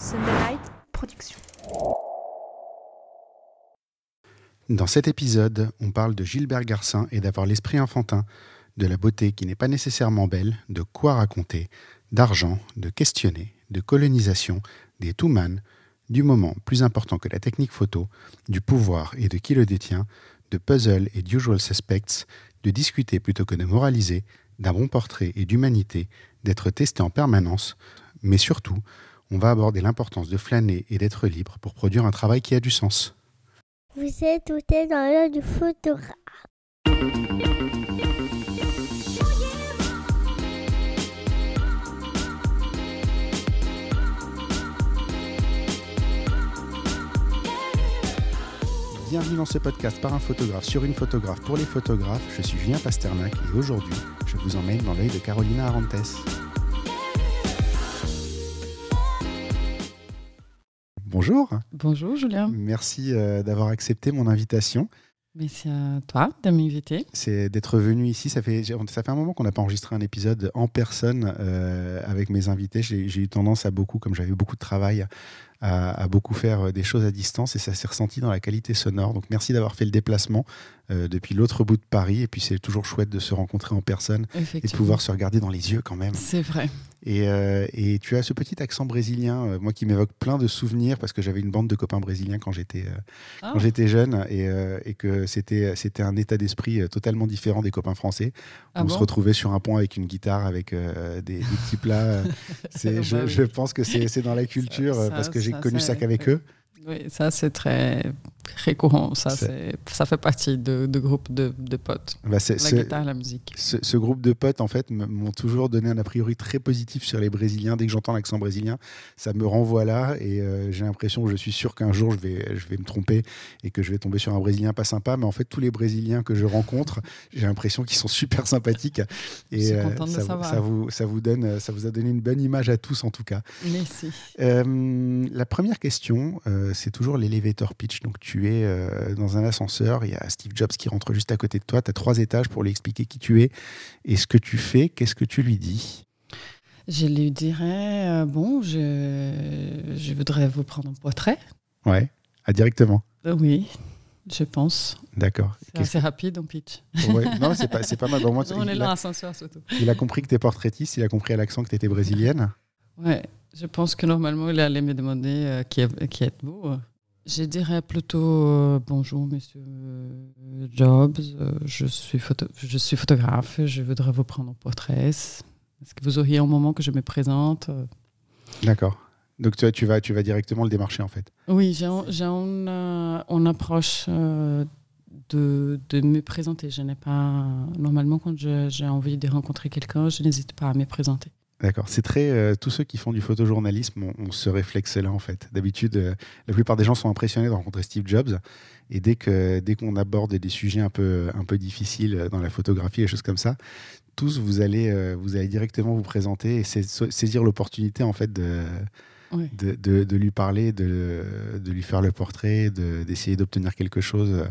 Sunderlight Production. Dans cet épisode, on parle de Gilbert Garcin et d'avoir l'esprit enfantin, de la beauté qui n'est pas nécessairement belle, de quoi raconter, d'argent, de questionner, de colonisation, des two-man, du moment plus important que la technique photo, du pouvoir et de qui le détient, de puzzle et d'usual suspects, de discuter plutôt que de moraliser, d'un bon portrait et d'humanité, d'être testé en permanence, mais surtout, on va aborder l'importance de flâner et d'être libre pour produire un travail qui a du sens. Vous êtes tout dans l'œil du photographe. Bienvenue dans ce podcast par un photographe sur une photographe pour les photographes. Je suis Julien Pasternak et aujourd'hui, je vous emmène dans l'œil de Carolina Arantes. Bonjour, Bonjour Julien, merci euh, d'avoir accepté mon invitation. merci à toi de m'inviter. C'est d'être venu ici. Ça fait, ça fait un moment qu'on n'a pas enregistré un épisode en personne euh, avec mes invités. J'ai eu tendance à beaucoup, comme j'avais beaucoup de travail, à, à beaucoup faire euh, des choses à distance et ça s'est ressenti dans la qualité sonore. Donc merci d'avoir fait le déplacement euh, depuis l'autre bout de Paris. Et puis c'est toujours chouette de se rencontrer en personne et de pouvoir se regarder dans les yeux quand même. C'est vrai. Et, euh, et tu as ce petit accent brésilien, euh, moi qui m'évoque plein de souvenirs parce que j'avais une bande de copains brésiliens quand j'étais euh, Ah. quand j'étais jeune et, et que c'était c'était un état d'esprit totalement différent des copains français. Ah on bon? se retrouvait sur un pont avec une guitare, avec des, des petits plats. euh, c'est- Bah je, je pense que c'est dans la culture ça, parce que j'ai ça, connu ça qu'avec eux. Oui, ça c'est très récurrent. Ça, c'est- ça fait partie de, de groupes de, de potes. Bah, La guitare, la musique. ce- ce groupe de potes en fait m'ont toujours donné un a priori très positif sur les Brésiliens. Dès que j'entends l'accent brésilien, ça me renvoie là et euh, j'ai l'impression, je suis sûr qu'un jour je vais, je vais me tromper et que je vais tomber sur un Brésilien pas sympa. Mais en fait, tous les Brésiliens que je rencontre, j'ai l'impression qu'ils sont super sympathiques Je et suis euh, de ça, vous- savoir. ça vous, ça vous donne, ça vous a donné une bonne image à tous en tout cas. Merci. Euh, la première question, euh, c'est toujours l'elevator pitch. Donc, tu es euh, dans un ascenseur, il y a Steve Jobs qui rentre juste à côté de toi, tu as trois étages pour lui expliquer qui tu es et ce que tu fais, qu'est-ce que tu lui dis? Je lui dirais, euh, bon, je, je voudrais vous prendre un portrait. Ouais, ah, directement. Euh, oui, je pense. D'accord. C'est assez rapide en pitch. ouais, Non, c'est pas, pas mal. Bon, moi, On est là, ascenseur surtout. il a compris que tu es portraitiste, il a compris à l'accent que tu étais brésilienne. Ouais, je pense que normalement, il allait me demander euh, qui, est- qui êtes-vous. Je dirais plutôt euh, bonjour, monsieur euh, Jobs. euh, je, suis photo- je suis photographe. Je voudrais vous prendre en portrait. Est-ce que vous auriez un moment que je me présente D'accord. Donc, toi, tu vas, tu vas directement le démarcher en fait. Oui, j'ai un- j'ai une, euh, une approche euh, de, de me présenter. Je n'ai pas. Normalement, quand j'ai envie de rencontrer quelqu'un, je n'hésite pas à me présenter. D'accord. C'est très. euh, tous ceux qui font du photojournalisme ont, ce réflexe-là, en fait. D'habitude, euh, la plupart des gens sont impressionnés de rencontrer Steve Jobs. Et dès que dès qu'on aborde des sujets un peu, un peu difficiles euh, dans la photographie et choses comme ça, tous, vous allez, euh, vous allez directement vous présenter et sais- saisir l'opportunité, en fait, de, De, de- de lui parler, de, de lui faire le portrait, de- d'essayer d'obtenir quelque chose,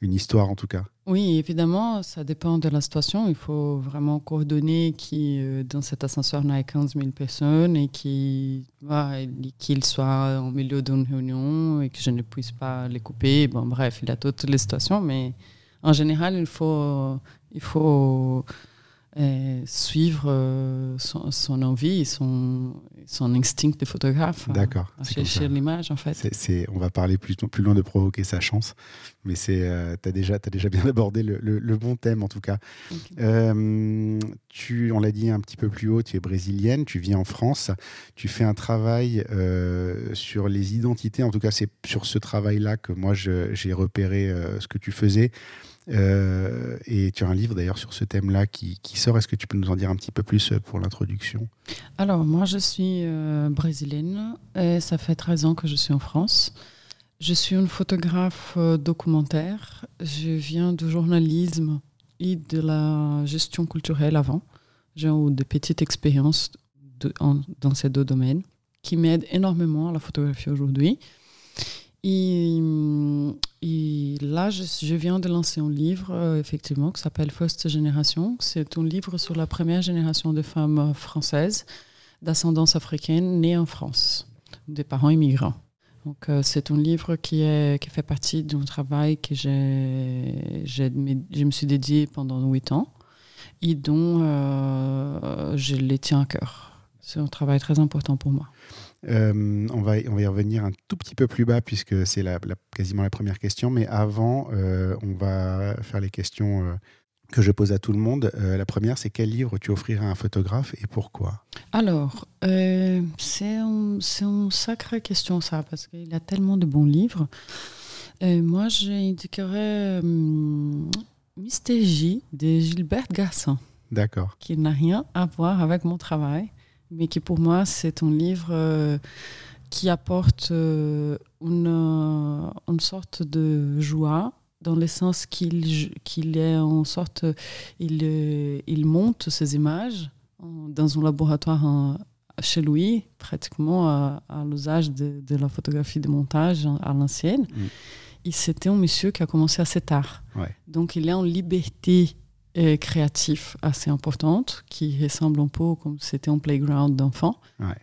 une histoire en tout cas. Oui, évidemment, ça dépend de la situation. Il faut vraiment coordonner qui, euh, dans cet ascenseur, n'a 15 000 personnes et qu'il soit en milieu d'une réunion et que je ne puisse pas les couper. Bon, bref, il y a toutes les situations, mais en général, il faut, il faut euh, suivre euh, son, son envie et son, son instinct de photographe. à- D'accord. Ça. chercher l'image, en fait. On va parler plus, plus loin de provoquer sa chance, mais c'est, euh, t'as déjà, as déjà bien abordé le, le- le bon thème en tout cas. Euh, tu, on l'a dit un petit peu plus haut, tu es brésilienne, tu vis en France, tu fais un travail sur les identités. En tout cas, c'est sur ce travail-là que moi j'ai repéré ce que tu faisais. Euh, et tu as un livre d'ailleurs sur ce thème-là qui, sort. Est-ce que tu peux nous en dire un petit peu plus euh, pour l'introduction? Alors, moi, je suis euh, brésilienne et ça fait 13 ans que je suis en France. Je suis une photographe documentaire. Je viens du journalisme et de la gestion culturelle avant. J'ai eu de petites expériences dans ces deux domaines qui m'aident énormément à la photographie aujourd'hui. Et, hum, et là, je, viens de lancer un livre, euh, effectivement, qui s'appelle First Génération. C'est un livre sur la première génération de femmes françaises d'ascendance africaine nées en France. des parents immigrants. Donc, euh, c'est un livre qui, est, qui fait partie d'un travail que j'ai- je me suis dédié pendant huit ans et dont euh, je les tiens à cœur. C'est un travail très important pour moi. Euh, on, va, on va y revenir un tout petit peu plus bas puisque c'est la, la- quasiment la première question. Mais avant, euh, on va faire les questions euh, que je pose à tout le monde. La première, c'est quel livre tu offrirais à un photographe et pourquoi? Alors, c'est un- c'est une sacrée question ça, parce qu'il y a tellement de bons livres. Moi, j'indiquerais hum, Mystère J de Gilbert Gasson. D'accord. qui n'a rien à voir avec mon travail, mais qui pour moi c'est un livre euh, qui apporte euh, une, euh, une sorte de joie dans le sens qu'il qu'il est en sorte il, il monte ces images dans un laboratoire en- chez lui pratiquement à, à l'usage de, de la photographie de montage à l'ancienne Mm. et c'était un monsieur qui a commencé assez tard Ouais. donc il est en liberté euh, créative assez importante, qui ressemble un peu comme c'était un playground d'enfants, Ouais.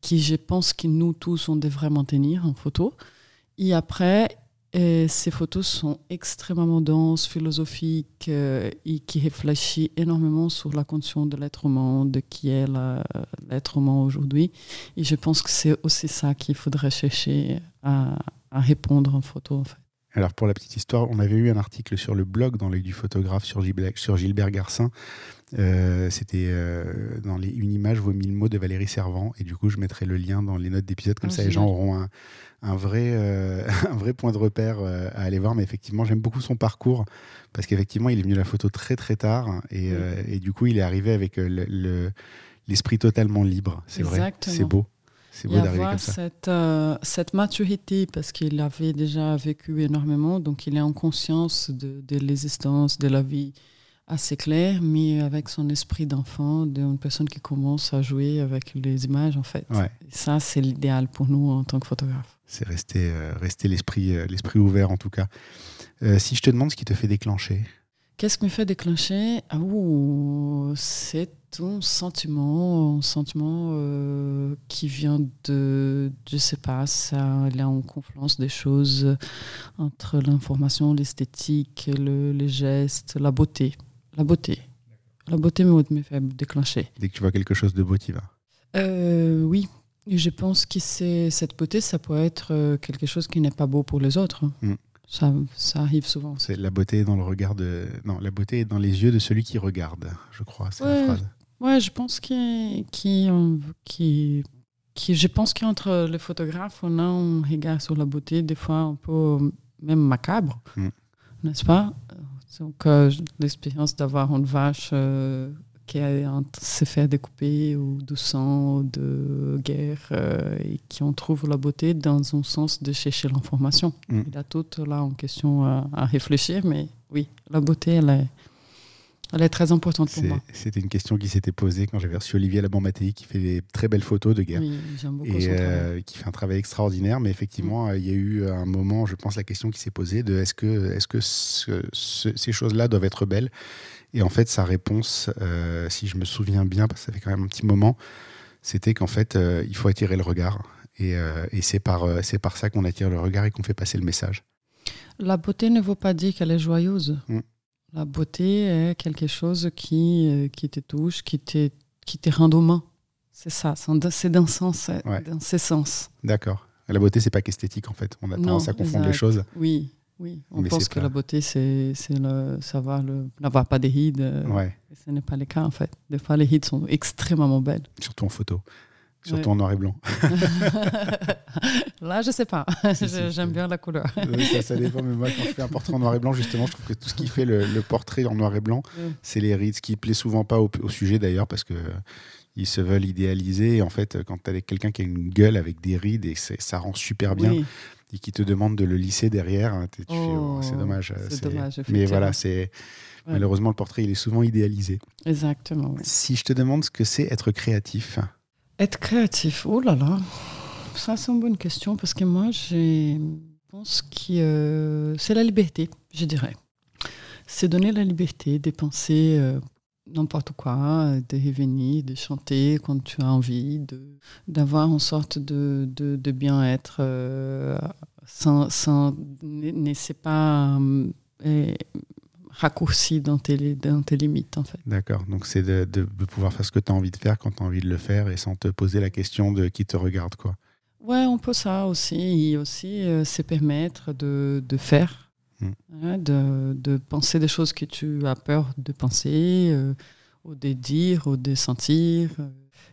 qui je pense que nous tous, on devrait maintenir en photo. Et après, euh, ces photos sont extrêmement denses, philosophiques, euh, et qui réfléchissent énormément sur la condition de l'être humain, de qui est l'être humain aujourd'hui. Et je pense que c'est aussi ça qu'il faudrait chercher à, à répondre en photo, en fait. Alors pour la petite histoire, on avait eu un article sur le blog dans l'œil du photographe sur Gilbert, sur Gilbert Garcin. Euh, C'était euh, dans les, une image vaut mille mots de Valérie Servant. Et du coup, je mettrai le lien dans les notes d'épisode. Comme Ah, ça, les gens auront un, un vrai, euh, un vrai point de repère à aller voir. Mais effectivement, j'aime beaucoup son parcours parce qu'effectivement, il est venu à la photo très très tard. Et, Oui. et du coup, il est arrivé avec le- le- l'esprit totalement libre. C'est vrai. C'est beau. C'est beau d'arriver comme ça. cette, euh, cette maturité, parce qu'il avait déjà vécu énormément, donc il est en conscience de, de l'existence, de la vie assez claire, mais avec son esprit d'enfant, d'une personne qui commence à jouer avec les images, en fait. Ouais. Et ça, c'est l'idéal pour nous en tant que photographe. C'est rester, euh, rester l'esprit euh, l'esprit ouvert en tout cas. Si je te demande ce qui te fait déclencher, Qu'est-ce qui me fait déclencher? Ah, C'est un sentiment, un sentiment euh, qui vient de, je sais pas, ça, il y a une confluence des choses entre l'information, l'esthétique, le, les gestes, la beauté. La beauté. La beauté me, me fait déclencher. dès que tu vois quelque chose de beau, tu vas? Euh, oui, je pense que cette beauté, ça peut être euh, quelque chose qui n'est pas beau pour les autres. Mm. Ça, ça arrive souvent. C'est la beauté est dans le regard de. Non, la beauté est dans les yeux de celui qui regarde, je crois. C'est Ouais. la phrase. Ouais, je pense qu'il qui, qui, qui, je pense qu'entre les photographes, on a un regard sur la beauté, des fois un peu même macabre, Mm. n'est-ce pas? Donc, euh, l'expérience d'avoir une vache euh, qui a en- se fait découper ou de sang, ou de guerre, euh, et qui on trouve la beauté dans un sens de chercher l'information. Mm. Il a tout là en question à, à réfléchir, mais oui, la beauté, elle est, elle est très importante pour moi. C'était une question qui s'était posée quand j'avais reçu Olivier Laban-Mattei, qui fait des très belles photos de guerre. Oui, j'aime beaucoup et euh, qui fait un travail extraordinaire. Mais effectivement, euh, il y a eu un moment, je pense, la question qui s'est posée de est-ce que, que ce- ce- ces choses-là doivent être belles? Et en fait, sa réponse, euh, si je me souviens bien, parce que ça fait quand même un petit moment, c'était qu'en fait, euh, il faut attirer le regard. Et, euh, et c'est par, euh, c'est par ça qu'on attire le regard et qu'on fait passer le message. La beauté ne veut pas dire qu'elle est joyeuse. Mm. La beauté est quelque chose qui, qui te touche, qui te, qui te rend humain. C'est ça, c'est ce sens, Ouais. dans ce sens. D'accord. La beauté, c'est pas qu'esthétique, en fait. On a Non, tendance à confondre les choses. Oui, oui. On Mais pense que pas- la beauté, c'est le savoir le, n'avoir pas de rides. euh, Ouais, et Ce n'est pas le cas, en fait. Des fois, les rides sont extrêmement belles. surtout en photo. Surtout Ouais. en noir et blanc. Là, je sais pas. J'aime bien la couleur. Euh, ça, ça dépend, mais moi, quand je fais un portrait en noir et blanc, justement, je trouve que tout ce qui fait le, le portrait en noir et blanc, c'est les rides, ce qui plaît souvent pas au, au sujet d'ailleurs, parce que euh, ils se veulent idéaliser. Et en fait, quand tu as quelqu'un qui a une gueule avec des rides et ça rend super bien, Oui, et qui te demande de le lisser derrière, hein, tu Oh, oh, c'est dommage. c'est dommage, Mais voilà, c'est Ouais. malheureusement le portrait, il est souvent idéalisé. exactement. Si je te demande ce que c'est être créatif, Être créatif, oh là là, ça c'est une bonne question parce que moi je pense que euh, c'est la liberté, je dirais. C'est donner la liberté de penser euh, n'importe quoi, de revenir, de chanter quand tu as envie, d'avoir une sorte de, de, de bien-être euh, sans, sans n'est pas euh, raccourci dans tes, dans tes limites en fait. D'accord, donc c'est de, de, pouvoir faire ce que tu as envie de faire quand tu as envie de le faire et sans te poser la question de qui te regarde quoi. Ouais, on peut ça aussi, et aussi euh, se permettre de, de faire Hein, de, de, penser des choses que tu as peur de penser, euh, ou de dire, ou de sentir.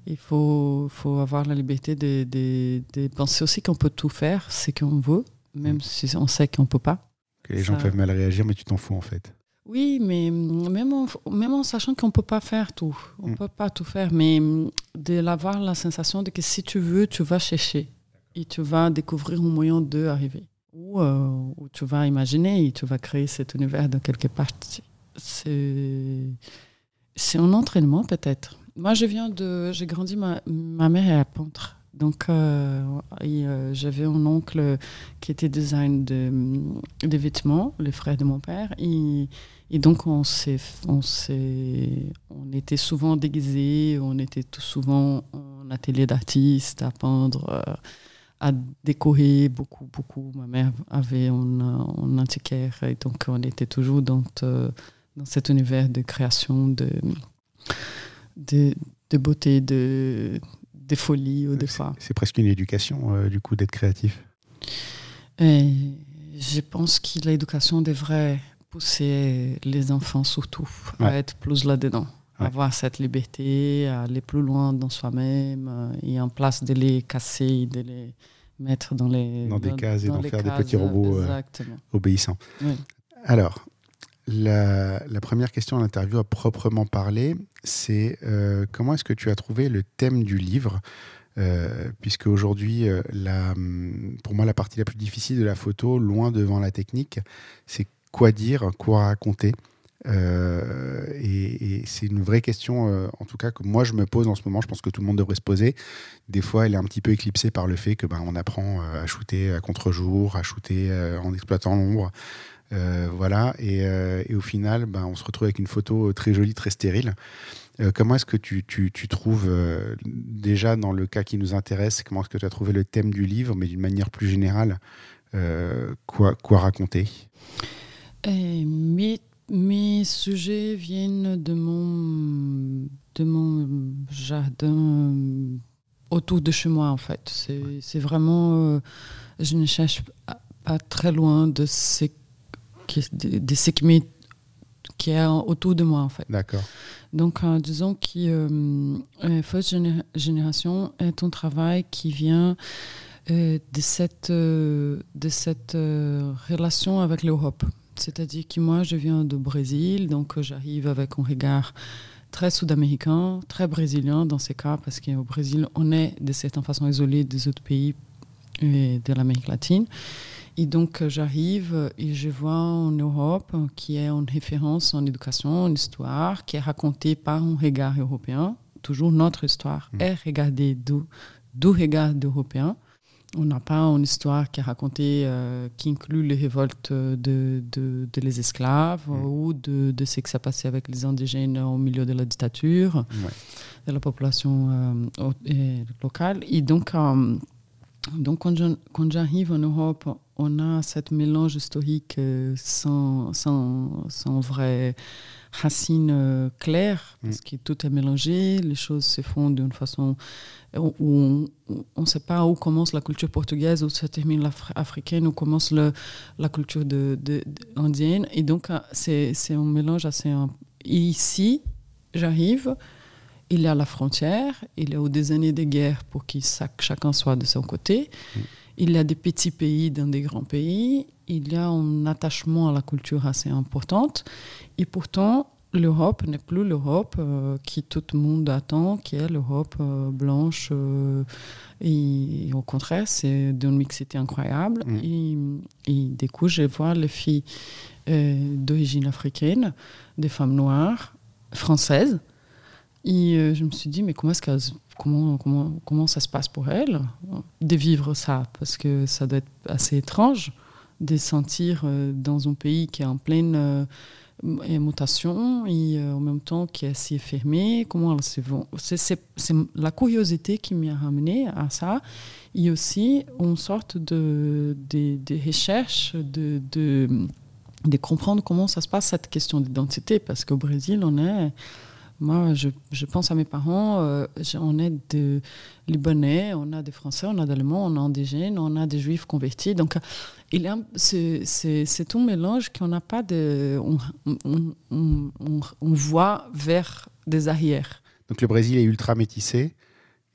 Il faut, faut avoir la liberté de, de, de penser aussi qu'on peut tout faire, ce qu'on veut, même mm. si on sait qu'on ne peut pas. Que les gens peuvent mal réagir, mais tu t'en fous en fait. Oui, mais même en, même en sachant qu'on ne peut pas faire tout, on ne mm. peut pas tout faire, mais de avoir la sensation de que si tu veux, tu vas chercher et tu vas découvrir un moyen d'arriver où, euh, où, tu vas imaginer et tu vas créer cet univers de quelque part. C'est, un entraînement peut-être. Moi, je viens de, j'ai grandi, ma, ma mère est peintre. Donc, euh, euh, j'avais un oncle qui était design de, vêtements, le frère de mon père. Et, donc, on, s'est, on, on était souvent déguisés, on était tout souvent en atelier d'artiste à peindre à décorer beaucoup, beaucoup. Ma mère avait un, antiquaire et donc on était toujours dans, dans cet univers de création, de, de, de beauté, de, de folie ou de fois. C'est presque une éducation, euh, du coup, d'être créatif. Et je pense que l'éducation devrait pousser les enfants surtout à être plus là-dedans. Avoir cette liberté, aller plus loin dans soi-même, euh, et en place de les casser, de les mettre dans les dans des cases et d'en faire des petits robots euh, obéissants. Alors, la, la, première question à l'interview à proprement parler, c'est euh, comment est-ce que tu as trouvé le thème du livre euh, puisque aujourd'hui, euh, pour moi, la partie la plus difficile de la photo, loin devant la technique, c'est quoi dire, quoi raconter? Euh, et, c'est une vraie question, euh, en tout cas, que moi je me pose en ce moment. Je pense que tout le monde devrait se poser. Des fois, elle est un petit peu éclipsée par le fait que ben, on apprend euh, à shooter à contre-jour, à shooter en exploitant l'ombre. voilà, et, au final, ben, on se retrouve avec une photo très jolie, très stérile. comment est-ce que tu, tu, tu trouves, déjà dans le cas qui nous intéresse, comment est-ce que tu as trouvé le thème du livre, mais d'une manière plus générale, quoi, quoi raconter? Mais mes sujets viennent de mon, de mon jardin euh, autour de chez moi, en fait. C'est vraiment. Euh, je ne cherche pas, très loin de ce qui, de, ce qui, qui est autour de moi, en fait. D'accord. Donc, euh, disons que euh, Fausse Génération est un travail qui vient de cette, de cette relation avec l'Europe. C'est-à-dire que moi, je viens du Brésil, donc euh, j'arrive avec un regard très sud-américain, très brésilien dans ces cas, parce qu'au Brésil, on est de certaine façon isolé des autres pays euh, de l'Amérique latine. Et donc, euh, j'arrive et je vois en Europe qui est une référence en éducation, en histoire, qui est racontée par un regard européen. Toujours notre histoire mmh. est regardée du, du regard européen. On n'a pas une histoire qui est racontée, euh, qui inclut les révoltes de, de, les esclaves mm. ou de, de, ce qui s'est passé avec les indigènes au milieu de la dictature, de la population euh, locale. Et donc, euh, donc quand j'arrive en Europe, on a cette mélange historique sans, sans, sans vraie racine claire, mm. parce que tout est mélangé, les choses se font d'une façon où on ne sait pas où commence la culture portugaise, où se termine l'africaine, où commence le, la culture de, indienne. Et donc, euh, c'est un mélange assez... ici, j'arrive, il y a la frontière, il y a des années de guerre pour que chacun soit de son côté. Mm. Il y a des petits pays dans des grands pays. Il y a un attachement à la culture assez importante. Et pourtant, l'Europe n'est plus l'Europe euh, qui tout le monde attend, qui est l'Europe euh, blanche. Euh, et, au contraire, c'est d'une mixité incroyable. Mm. Et, et, du coup, je vois les filles d'origine africaine, des femmes noires, françaises. Et je me suis dit, mais comment, est-ce comment, comment, comment ça se passe pour elles de vivre ça? Parce que ça doit être assez étrange de sentir dans un pays qui est en pleine et mutation et euh, en même temps qui est si fermée, comment elles se vont? C'est la curiosité qui m'a ramené à ça et aussi une sorte de, de, de recherche de, de, de comprendre comment ça se passe cette question d'identité parce qu'au Brésil on est moi, je, je, pense à mes parents, euh, on est des Libanais, on a des Français, on a des Allemands, on a des indigènes, on a des Juifs convertis. Donc, il c'est, tout mélange qu'on n'a pas de. On, on, on, on, voit vers des arrières. Donc, le Brésil est ultra métissé.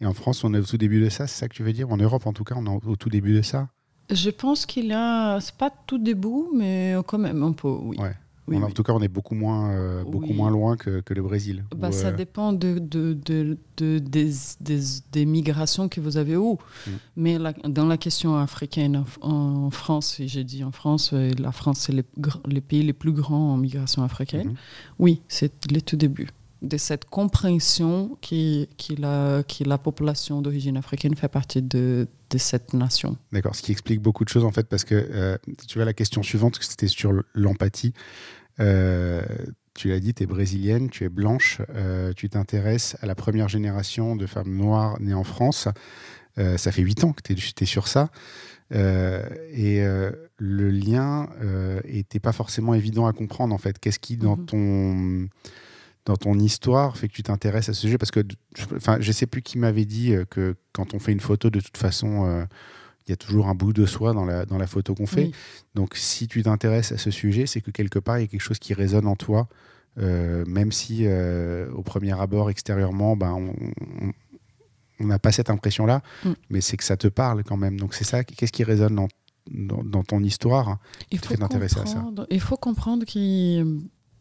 Et en France, on est au tout début de ça, c'est ça que tu veux dire? En Europe, en tout cas, on est au tout début de ça? Je pense qu'il y a. C'est pas tout début, mais quand même un peu, oui. Ouais. Oui, en oui. tout cas, on est beaucoup moins, euh, beaucoup oui. moins loin que, que, le Brésil. Bah, où, ça euh... dépend de, de, de, de des, des, des, migrations que vous avez où. Mm. Mais la, dans la question africaine, en, en France, j'ai dit en France, euh, la France, c'est les, les, pays les plus grands en migration africaine. Mm -hmm. Oui, c'est le tout début de cette compréhension qui, qui, la, qui la population d'origine africaine fait partie de, de cette nation. D'accord, ce qui explique beaucoup de choses en fait, parce que euh, tu vois, la question suivante, c'était sur l'empathie. Euh, tu l'as dit, tu es brésilienne, tu es blanche, euh, tu t'intéresses à la première génération de femmes noires nées en France. Euh, ça fait huit ans que tu es, es, sur ça. et le lien n'était pas forcément évident à comprendre en fait. Qu'est-ce qui, dans mm -hmm. ton dans ton histoire fait que tu t'intéresses à ce sujet? Parce que enfin, je ne sais plus qui m'avait dit que quand on fait une photo, de toute façon, il y a toujours un bout de soi dans la, dans la photo qu'on fait. Oui. Donc si tu t'intéresses à ce sujet, c'est que quelque part, il y a quelque chose qui résonne en toi, euh, même si euh, au premier abord, extérieurement, ben, on n'a pas cette impression-là, mm. mais c'est que ça te parle quand même. Donc c'est ça, qu'est-ce qui résonne dans, dans, dans ton histoire il faut, à ça? il faut comprendre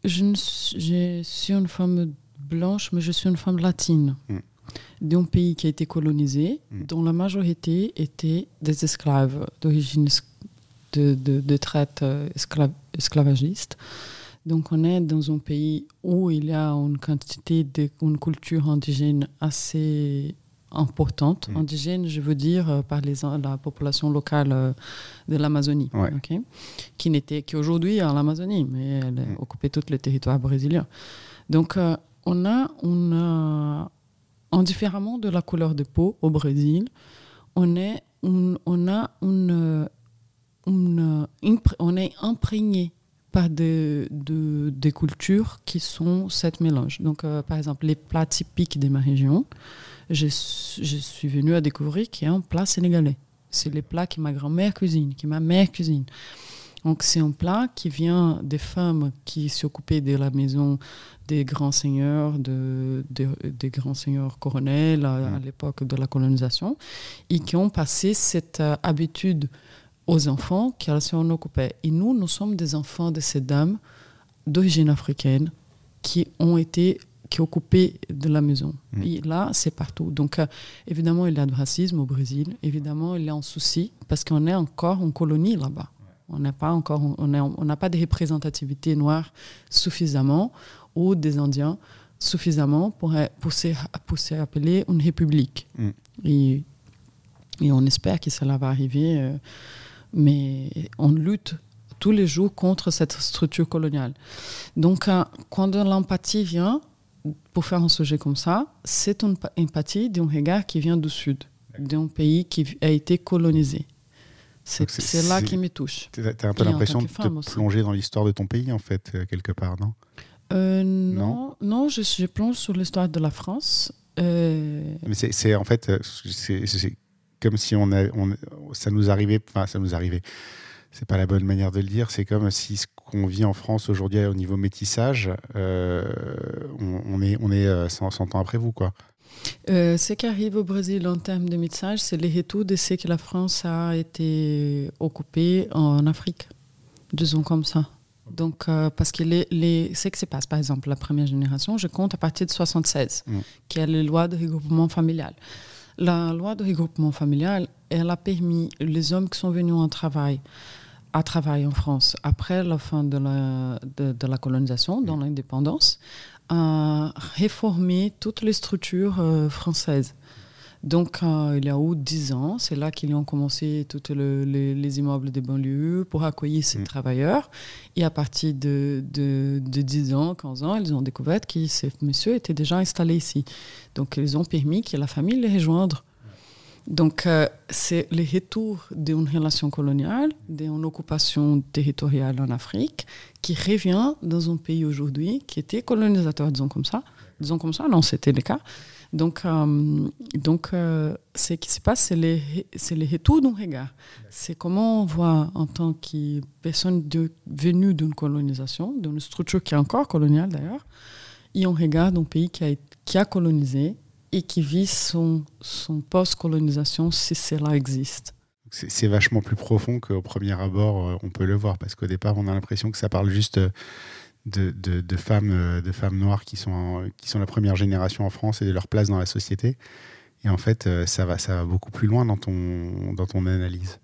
je, ne, je, suis une femme blanche, mais je suis une femme latine. Mm. D'un pays qui a été colonisé, mm. dont la majorité était des esclaves d'origine de, de, de, traite esclave, esclavagiste. Donc on est dans un pays où il y a une quantité de une culture indigène assez importante. Mmh. Indigène, je veux dire, euh, par les, la population locale euh, de l'Amazonie, ouais. okay qui n'était qu'aujourd'hui en Amazonie, mais elle mmh. occupait tout le territoire brésilien. Donc, euh, on a, a, indifféremment de la couleur de peau au Brésil, on, est, on, a on est imprégné par des, de, des cultures qui sont cette mélange. Donc, euh, par exemple, les plats typiques de ma région, je, je suis venue à découvrir qu'il y a un plat sénégalais. C'est les plats que ma grand-mère cuisine, que ma mère cuisine. Donc c'est un plat qui vient des femmes qui s'occupaient de la maison des grands seigneurs, de, de, des grands seigneurs colonels à, à l'époque de la colonisation, et qui ont passé cette euh, habitude aux enfants qu'elles s'en occupaient. Et nous, nous sommes des enfants de ces dames d'origine africaine qui ont été qui occupé de la maison. Mmh. Et là, c'est partout. Donc, euh, évidemment, il y a du racisme au Brésil. Évidemment, il y a un souci parce qu'on est encore en colonie là-bas. On n'a pas encore, on n'a on pas de représentativité noire suffisamment ou des Indiens suffisamment pour, pour, se, pour se appeler une république. Et, et, on espère que cela va arriver. Euh, mais on lutte tous les jours contre cette structure coloniale. Donc, euh, quand l'empathie vient, pour faire un sujet comme ça, c'est une empathie d'un regard qui vient du Sud, d'un pays qui a été colonisé. C'est là qui me touche. Tu as un peu l'impression de te aussi. plonger dans l'histoire de ton pays, en fait, euh, quelque part, non? Euh, non, non, non, je, je plonge sur l'histoire de la France. Euh... Mais c'est en fait, c'est comme si on, a, on ça nous arrivait, enfin, ça nous arrivait c'est pas la bonne manière de le dire. C'est comme si ce qu'on vit en France aujourd'hui au niveau métissage, euh, on, on, est, on est 100, euh, 100 ans après vous, quoi. Euh, ce qui arrive au Brésil en termes de métissage, c'est le retour de ce que la France a été occupée en Afrique, disons comme ça. Donc, euh, parce que les, les, ce qui se passe, par exemple, la première génération, je compte à partir de 76, mm. qui est la loi de regroupement familial. La loi de regroupement familial, elle a permis les hommes qui sont venus en travail à travailler en France après la fin de la, de, de la colonisation, dans l'indépendance, à réformer toutes les structures euh, françaises. Donc, euh, il y a eu 10 ans, c'est là qu'ils ont commencé tous les, immeubles des banlieues pour accueillir ces mm. travailleurs. Et à partir de, de, 10 ans, 15 ans, ils ont découvert que ces messieurs étaient déjà installés ici. Donc, ils ont permis que la famille les rejoindre. Donc, euh, c'est le retour d'une relation coloniale, d'une occupation territoriale en Afrique, qui revient dans un pays aujourd'hui qui était colonisateur, disons comme ça. Disons comme ça, non, c'était le cas. Donc, euh, donc euh, ce qui se passe, c'est le, le retour d'un regard. C'est comment on voit en tant que personne venue d'une colonisation, d'une structure qui est encore coloniale d'ailleurs, et on regarde un pays qui a colonisé et qui vit son, son post-colonisation si cela existe. C'est vachement plus profond qu'au premier abord, euh, on peut le voir, parce qu'au départ, on a l'impression que ça parle juste de, de, femmes, euh, de femmes noires qui sont, qui sont la première génération en France et de leur place dans la société. Et en fait, euh, ça va, ça va beaucoup plus loin dans ton, dans ton analyse.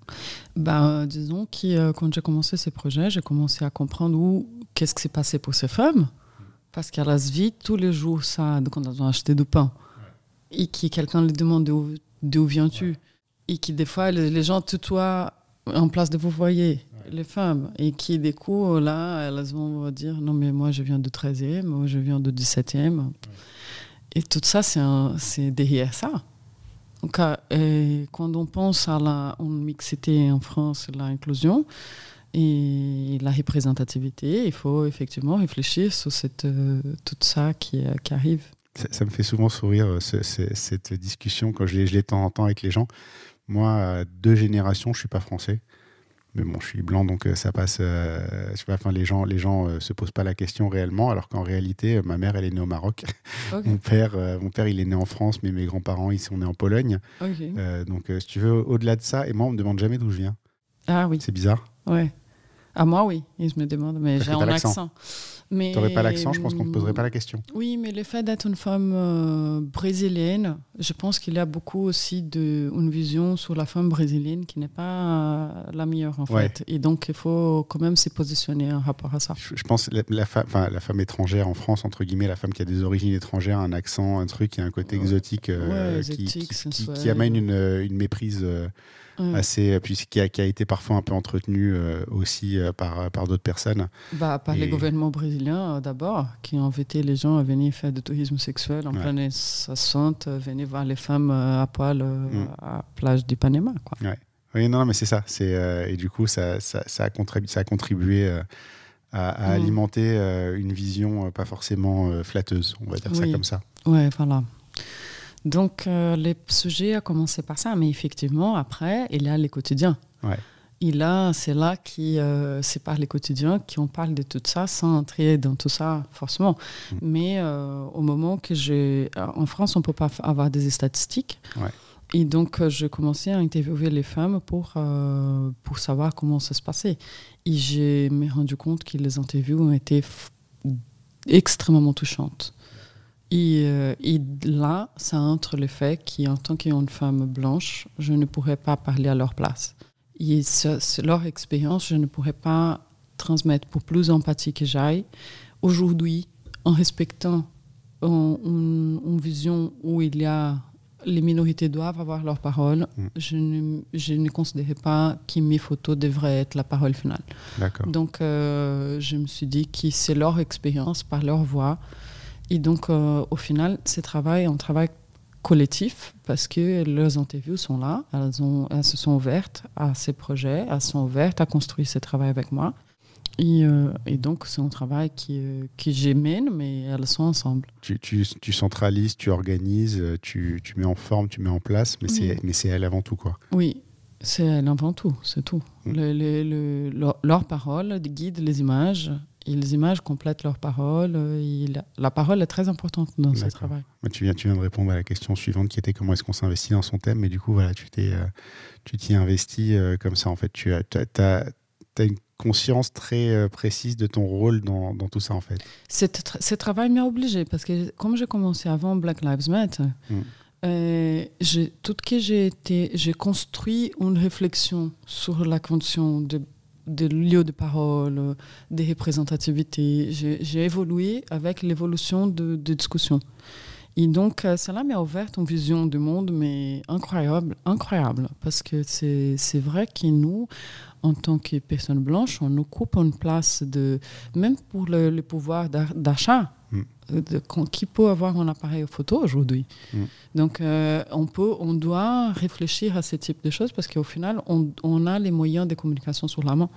Ben, disons que quand j'ai commencé ces projets, j'ai commencé à comprendre où, qu'est-ce qui s'est passé pour ces femmes. Parce qu'elles vivent tous les jours ça, quand elles ont acheté du pain et qui quelqu'un lui demande d'où viens-tu? Et qui des fois les, gens tutoient en place de vous voyez les femmes. Et qui du coup là elles vont dire non mais moi je viens du 13e ou je viens du 17e et tout ça c'est derrière ça. Donc euh, quand on pense à la mixité en France l'inclusion et la représentativité il faut effectivement réfléchir sur cette, euh, tout ça qui, qui arrive ça, me fait souvent sourire euh, cette discussion quand je l'ai de temps en temps avec les gens. Moi, deux générations, je suis pas français. Mais bon, je suis blanc, donc euh, ça passe. Euh, je sais pas, enfin, les gens, les gens se posent pas la question réellement, alors qu'en réalité, ma mère, elle est née au Maroc. mon père, mon père, il est né en France, mais mes grands-parents, ils sont nés en Pologne. donc, si tu veux, au-delà de ça, et moi, on me demande jamais d'où je viens. Ah oui. C'est bizarre. Ouais. À moi, oui. Ils me demandent, mais j'ai un accent. Tu n'aurais pas l'accent, je pense qu'on ne te poserait pas la question. Oui, mais le fait d'être une femme euh, brésilienne, je pense qu'il y a beaucoup aussi de, une vision sur la femme brésilienne qui n'est pas euh, la meilleure en fait. Et donc il faut quand même se positionner en rapport à ça. Je, pense la, la, la, femme étrangère en France, entre guillemets, la femme qui a des origines étrangères, un accent, un truc, qui a un côté exotique, euh, qui, qui, amène une, une méprise assez, puis qui a, qui a, été parfois un peu entretenu euh, aussi euh, par, par d'autres personnes. Bah, par les gouvernements brésiliens euh, d'abord, qui ont invité les gens à venir faire du tourisme sexuel en pleine 60, venir voir les femmes à poil mm. à la plage du Panama. Quoi. Ouais. Oui, non, mais c'est ça. C'est, et du coup, ça, ça, ça, a, contribué, ça a contribué à, mm. alimenter une vision pas forcément flatteuse, on va dire ça comme ça. Ouais, voilà. Donc, euh, les sujets a commencé par ça, mais effectivement, après, il y a les quotidiens. Ouais. Et là, c'est là qui euh, c'est par les quotidiens qu'on parle de tout ça sans entrer dans tout ça forcément. Mm. Mais euh, au moment que j'ai, en France, on peut pas avoir des statistiques. Ouais. Et donc, j'ai commencé à interviewer les femmes pour, pour savoir comment ça se passait. Et je me rendu compte que les interviews ont été extrêmement touchantes. Euh, et, là, ça entre le fait qu'en tant qu'une femme blanche, je ne pourrais pas parler à leur place. Et leur expérience, je ne pourrais pas transmettre pour plus d'empathie que j'aille. Aujourd'hui, en respectant une, vision où il y a les minorités doivent avoir leur parole, mm. je, ne, je ne considérais pas que mes photos devraient être la parole finale. Donc, euh, je me suis dit que c'est leur expérience, par leur voix, et donc, euh, au final, c'est travail, un travail collectif parce que leurs interviews sont là, elles, ont, elles se sont ouvertes à ces projets, elles sont ouvertes à construire ce travail avec moi. Et, euh, et donc, c'est un travail qui, euh, que j'émène, mais elles sont ensemble. Tu, tu, tu, centralises, tu organises, tu, tu, mets en forme, tu mets en place, mais c'est mais c'est elle avant tout, quoi. Oui, c'est elle avant tout, c'est tout. Mm. Le, leur, leur, parole guide les images, et les images complètent leurs paroles. Euh, la parole est très importante dans ce travail. Tu viens, tu viens de répondre à la question suivante qui était comment est-ce qu'on s'investit dans son thème. Mais du coup, voilà, tu t'es, euh, tu t'y investi euh, comme ça. En fait, tu as, as, as une conscience très précise de ton rôle dans, dans tout ça, en fait. Ce travail m'a obligé parce que comme j'ai commencé avant Black Lives Matter, mmh. tout que j'ai été, j'ai construit une réflexion sur la condition de des lieux de parole, des représentativités. J'ai évolué avec l'évolution de, de discussion. Et donc, euh, cela m'a ouvert une vision du monde, mais incroyable, incroyable. Parce que c'est vrai que nous, en tant que personnes blanches, on occupe une place de, même pour le, le pouvoir d'achat, mm. euh, qui peut avoir un appareil photo aujourd'hui. Mm. Donc, euh, on, peut, on doit réfléchir à ce type de choses parce qu'au final, on, on, a les moyens de communication sur la main.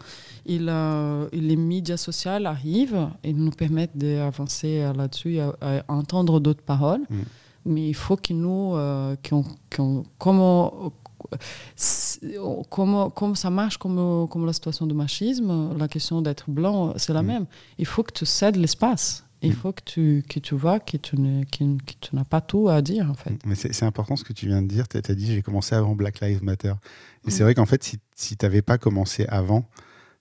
Et, les médias sociaux arrivent et nous permettent d'avancer là-dessus, à, à, entendre d'autres paroles. Mm. Mais il faut que nous, euh, comment, comment, comment ça marche comme, comme la situation de machisme, la question d'être blanc, c'est la mm. même. Il faut que tu cèdes l'espace. Il mm. faut que tu, que tu vois que tu, n'as pas tout à dire, en fait. Mm. Mais c'est important ce que tu viens de dire. Tu as dit, j'ai commencé avant Black Lives Matter. Et c'est vrai qu'en fait, si, si tu n'avais pas commencé avant,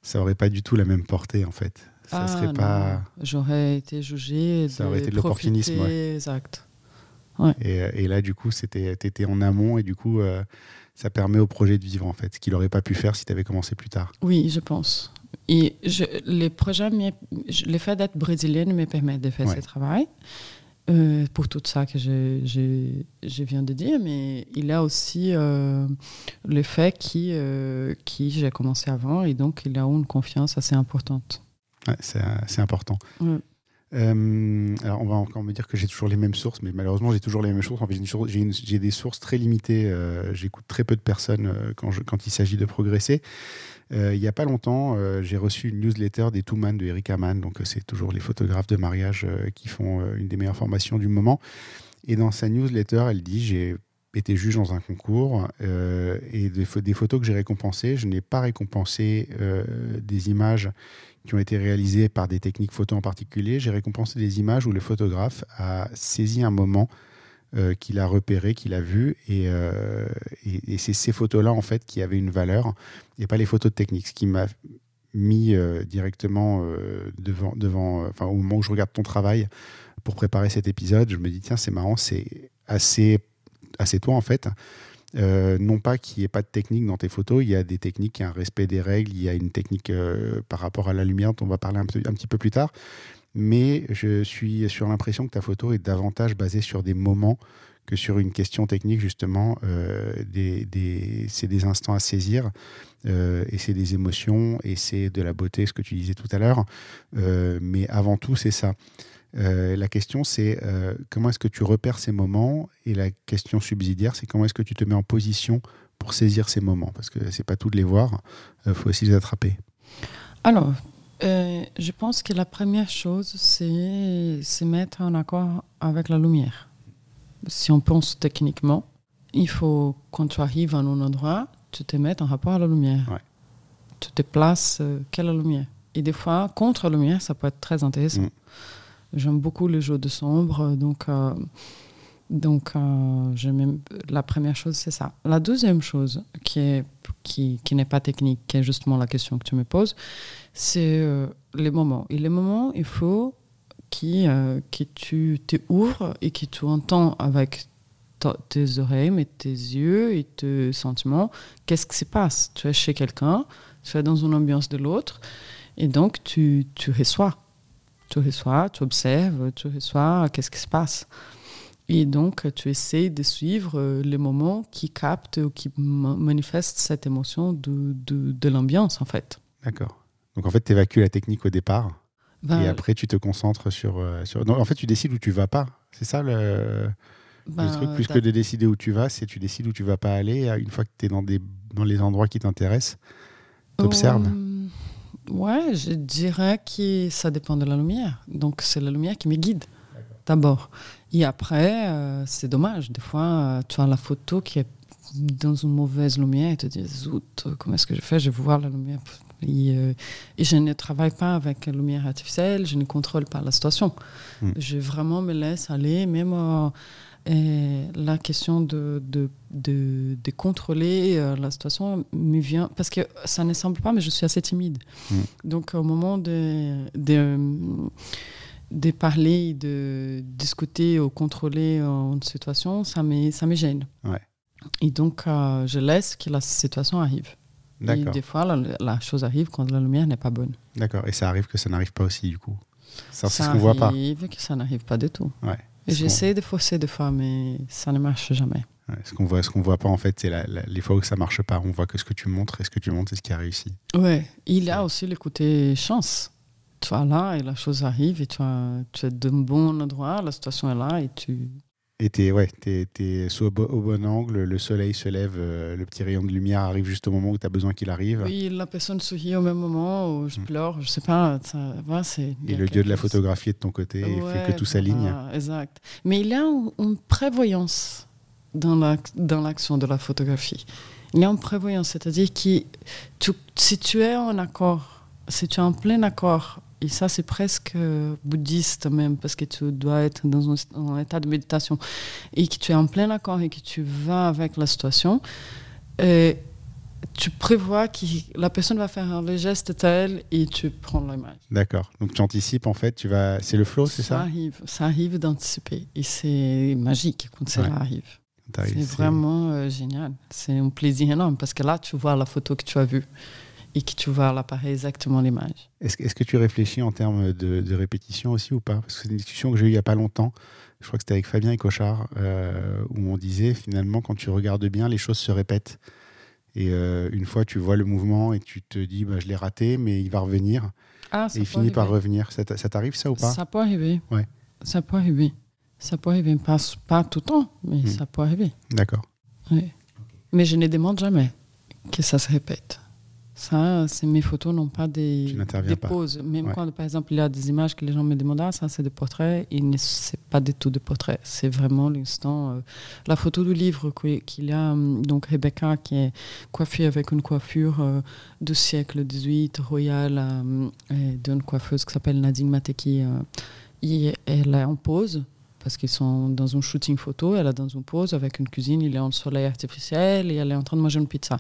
ça aurait pas du tout la même portée, en fait. Ça ah, serait pas... J'aurais été jugé. Ça aurait été de l'opportunisme. Exact. Et, et, là, du coup, tu étais en amont et du coup, euh, ça permet au projet de vivre en fait, ce qu'il n'aurait pas pu faire si tu avais commencé plus tard. Oui, je pense. Et je, les projets, le fait d'être brésilienne me permet de faire ce travail. Euh, pour tout ça que je, je, je, viens de dire, mais il a aussi euh, le fait qui, euh, qui j'ai commencé avant et donc il a une confiance assez importante. Ouais, c'est important. Euh, alors, on va encore me dire que j'ai toujours les mêmes sources, mais malheureusement, j'ai toujours les mêmes sources. En fait, j'ai des sources très limitées. Euh, j'écoute très peu de personnes euh, quand, il s'agit de progresser. il n'y a pas longtemps, j'ai reçu une newsletter des Touman de Eric Hamann. Donc, c'est toujours les photographes de mariage qui font une des meilleures formations du moment. Et dans sa newsletter, elle dit J'ai été juge dans un concours et des, photos que j'ai récompensées, je n'ai pas récompensé des images qui ont été réalisées par des techniques photo en particulier. J'ai récompensé des images où le photographe a saisi un moment euh, qu'il a repéré, qu'il a vu, et, euh, et, c'est ces photos-là en fait qui avaient une valeur, et pas les photos de technique. Ce qui m'a mis euh, directement devant, devant au moment où je regarde ton travail pour préparer cet épisode, je me dis tiens c'est marrant, c'est assez, assez toi en fait. Euh, non pas qu'il n'y ait pas de technique dans tes photos, il y a des techniques, il y a un respect des règles, il y a une technique euh, par rapport à la lumière dont on va parler un, petit peu plus tard. Mais je suis sur l'impression que ta photo est davantage basée sur des moments que sur une question technique, justement. Euh, c'est des instants à saisir et c'est des émotions et c'est de la beauté, ce que tu disais tout à l'heure. mais avant tout, c'est ça. Euh, la question, c'est euh, comment est-ce que tu repères ces moments? Et la question subsidiaire, c'est comment est-ce que tu te mets en position pour saisir ces moments? Parce que c'est pas tout de les voir, il euh, faut aussi les attraper. Alors, je pense que la première chose, c'est se mettre en accord avec la lumière. Si on pense techniquement, il faut, quand tu arrives à un endroit, tu te mets en rapport à la lumière. Tu te places quelle lumière? Et des fois, contre la lumière, ça peut être très intéressant. Mm. J'aime beaucoup les jeux de sombre, donc, euh, donc euh, la première chose, c'est ça. La deuxième chose, qui n'est qui, qui pas technique, qui est justement la question que tu me poses, c'est euh, les moments. Et les moments, il faut que, que tu t'ouvres et que tu entends avec tes oreilles, mais tes yeux et tes sentiments, qu'est-ce qui se passe? Tu es chez quelqu'un, tu es dans une ambiance de l'autre, et donc tu, tu reçois tu reçois, tu observes, tu reçois, qu'est-ce qui se passe. Et donc, tu essaies de suivre euh, les moments qui captent ou qui manifestent cette émotion de, de, de l'ambiance, en fait. D'accord. Donc, en fait, tu évacues la technique au départ. Ben, et après, tu te concentres sur. Euh, sur... en fait, tu décides où tu vas pas. C'est ça le, ben, truc. Plus que de décider où tu vas, c'est tu décides où tu vas pas aller. Une fois que tu es dans, des, dans les endroits qui t'intéressent, tu observes. Euh, Ouais, je dirais que ça dépend de la lumière. Donc, c'est la lumière qui me guide, d'abord. Et après, euh, c'est dommage. Des fois, euh, tu as la photo qui est dans une mauvaise lumière et tu te dis, zut, comment est-ce que je fais? Je vais voir la lumière. Euh, et, je ne travaille pas avec la lumière artificielle, je ne contrôle pas la situation. Hmm. Je vraiment me laisse aller, même et la question de, de, de, de contrôler euh, la situation me vient parce que ça ne semble pas, mais je suis assez timide. Mm. Donc, au moment de, de, de, parler, de discuter ou contrôler une situation, ça me, ça me gêne. Ouais. Et donc, euh, je laisse que la situation arrive. Et des fois, la, la, chose arrive quand la lumière n'est pas bonne. D'accord. Et ça arrive que ça n'arrive pas aussi, du coup. Ça, ça ce qu'on voit pas. arrive que ça n'arrive pas du tout. Ouais. J'essaie de forcer des fois, mais ça ne marche jamais. ce qu'on voit, ce qu'on voit pas en fait, c'est les fois où ça marche pas. On voit que ce que tu montres et ce que tu montres, c'est ce qui a réussi. Ouais. Il y a aussi le côté chance. Tu es là et la chose arrive et tu, as, tu es d'un bon endroit, la situation est là et tu, et tu es, ouais, au, bon angle, le soleil se lève, euh, le petit rayon de lumière arrive juste au moment où tu as besoin qu'il arrive. Oui, la personne sourit au même moment, ou je mm. pleure, je sais pas. Ça, c'est, et le dieu de la photographie est de ton côté et fait que tout s'aligne. exact. Mais il y a une prévoyance dans, la, dans l'action de la photographie. Il y a une prévoyance, c'est-à-dire que si tu es en accord, si tu es en plein accord et ça, c'est presque euh, bouddhiste même, parce que tu dois être dans un, état de méditation et que tu es en plein accord et que tu vas avec la situation. Et tu prévois que la personne va faire le geste tel et tu prends l'image. D'accord. Donc tu anticipes en fait, tu vas. C'est le flow, c'est ça, ça arrive, Ça arrive d'anticiper et c'est magique quand ça arrive. C'est vraiment euh, génial. C'est un plaisir énorme parce que là, tu vois la photo que tu as vue et que tu vois l'appareil exactement l'image. Est-ce, est que tu réfléchis en termes de, répétition aussi ou pas? Parce que c'est une discussion que j'ai eue il n'y a pas longtemps. Je crois que c'était avec Fabien et Cochard, euh, où on disait finalement, quand tu regardes bien, les choses se répètent. Et euh, une fois, tu vois le mouvement et tu te dis, bah, je l'ai raté, mais il va revenir. Ah, et il finit par revenir. Ça, t'arrive ça ou pas? Ça peut arriver. Ouais. Ça peut arriver. Ça peut arriver. Pas, pas tout le temps, mais hmm. ça peut arriver. D'accord. Oui. Mais je ne demande jamais que ça se répète. Ça, c'est mes photos n'ont pas des, des poses. Même quand, par exemple, il y a des images que les gens me demandent, ah, ça c'est des portraits, et c'est pas du tout des portraits. C'est vraiment l'instant. Euh, la photo du livre qu'il y a, hum, donc Rebecca qui est coiffée avec une coiffure euh, du siècle XVIII, royale, euh, d'une coiffeuse qui s'appelle Nadine Mateki. et elle est en pose parce qu'ils sont dans un shooting photo, elle est dans une pose avec une cuisine, il est en soleil artificiel et elle est en train de manger une pizza.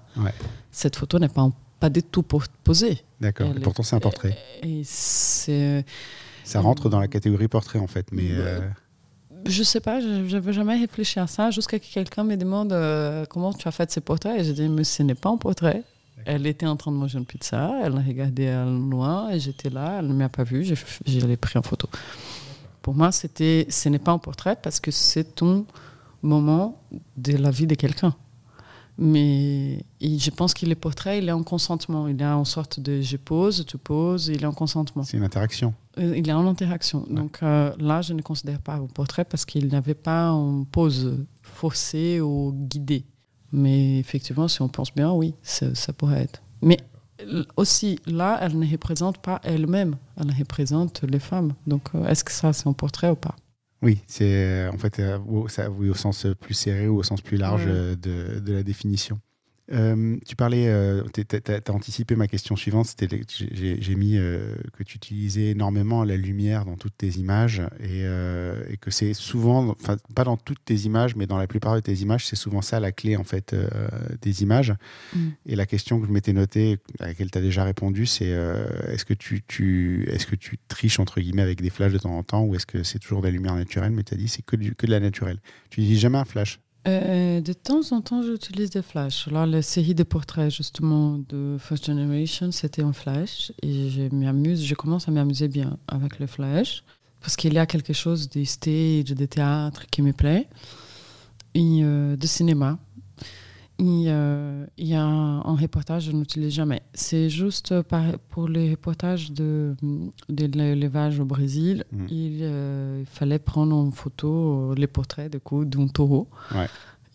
Cette photo n'est pas en pas du tout posé. D'accord. Et pourtant, c'est un portrait. Et, c'est. Ça rentre dans la catégorie portrait, en fait. Mais. Euh, je sais pas, je n'avais jamais réfléchi à ça jusqu'à ce que quelqu'un me demande euh, comment tu as fait ces portraits. Et j'ai dit, mais ce n'est pas un portrait. Elle était en train de manger une pizza, elle a regardé à loin et j'étais là, elle ne m'a pas vu, je, l'ai pris en photo. Pour moi, c'était, ce n'est pas un portrait parce que c'est un moment de la vie de quelqu'un. Mais je pense qu'il est portrait, il est en consentement. Il est en sorte de je pose, tu poses, il est en consentement. C'est une interaction. Euh, il est en interaction. Donc euh, là, je ne considère pas un portrait parce qu'il n'avait pas une pose forcée ou guidée. Mais effectivement, si on pense bien, oui, ça, pourrait être. Mais aussi, là, elle ne représente pas elle-même, elle représente les femmes. Donc, euh, est-ce que ça, c'est un portrait ou pas? Oui, c'est en fait au, ça, oui, au sens plus serré ou au sens plus large de, de, la définition. Euh, tu parlais, euh, tu as, anticipé ma question suivante. C'était, j'ai, mis euh, que tu utilisais énormément la lumière dans toutes tes images et, et que c'est souvent, enfin pas dans toutes tes images, mais dans la plupart de tes images, c'est souvent ça la clé en fait des images. Mm. Et la question que je m'étais notée, à laquelle tu as déjà répondu, c'est est-ce que tu, tu, est-ce que tu triches entre guillemets avec des flashs de temps en temps ou est-ce que c'est toujours de la lumière naturelle? Mais tu as dit c'est que, que de la naturelle. Tu dis jamais un flash euh, de temps en temps, j'utilise des flashs. Là, la série de portraits, justement, de First Generation, c'était en flash. Et je m'amuse, je commence à m'amuser bien avec le flash. Parce qu'il y a quelque chose de stage, de théâtre qui me plaît. Et euh, de cinéma. Il, y a un, reportage, je n'utilise jamais. C'est juste pour les reportages de, de l'élevage au Brésil. Mm. Euh, il, fallait prendre en photo les portraits d'un taureau.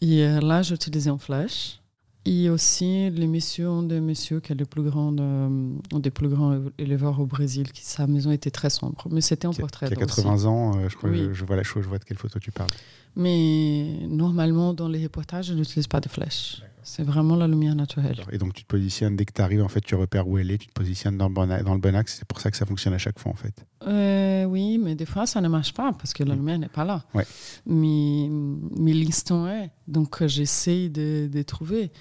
Et euh, là, j'utilisais un flash. Et aussi l'émission de monsieur qui est le plus grand, un des plus grands éleveurs au Brésil, qui sa maison était très sombre. Mais c'était un portrait. Qui a 80 ans, je crois je, vois la chose, je vois de quelle photo tu parles. Mais normalement, dans les reportages, je n'utilise pas de flèches. C'est vraiment la lumière naturelle. Et donc, tu te positionnes, dès que tu arrives, en fait, tu repères où elle est, tu te positionnes dans le bon, dans le bon axe. C'est pour ça que ça fonctionne à chaque fois, en fait. Euh, oui, mais des fois, ça ne marche pas parce que la mm. lumière n'est pas là. Ouais. Mais, mais l'instant est. Donc, j'essaie de, de, trouver.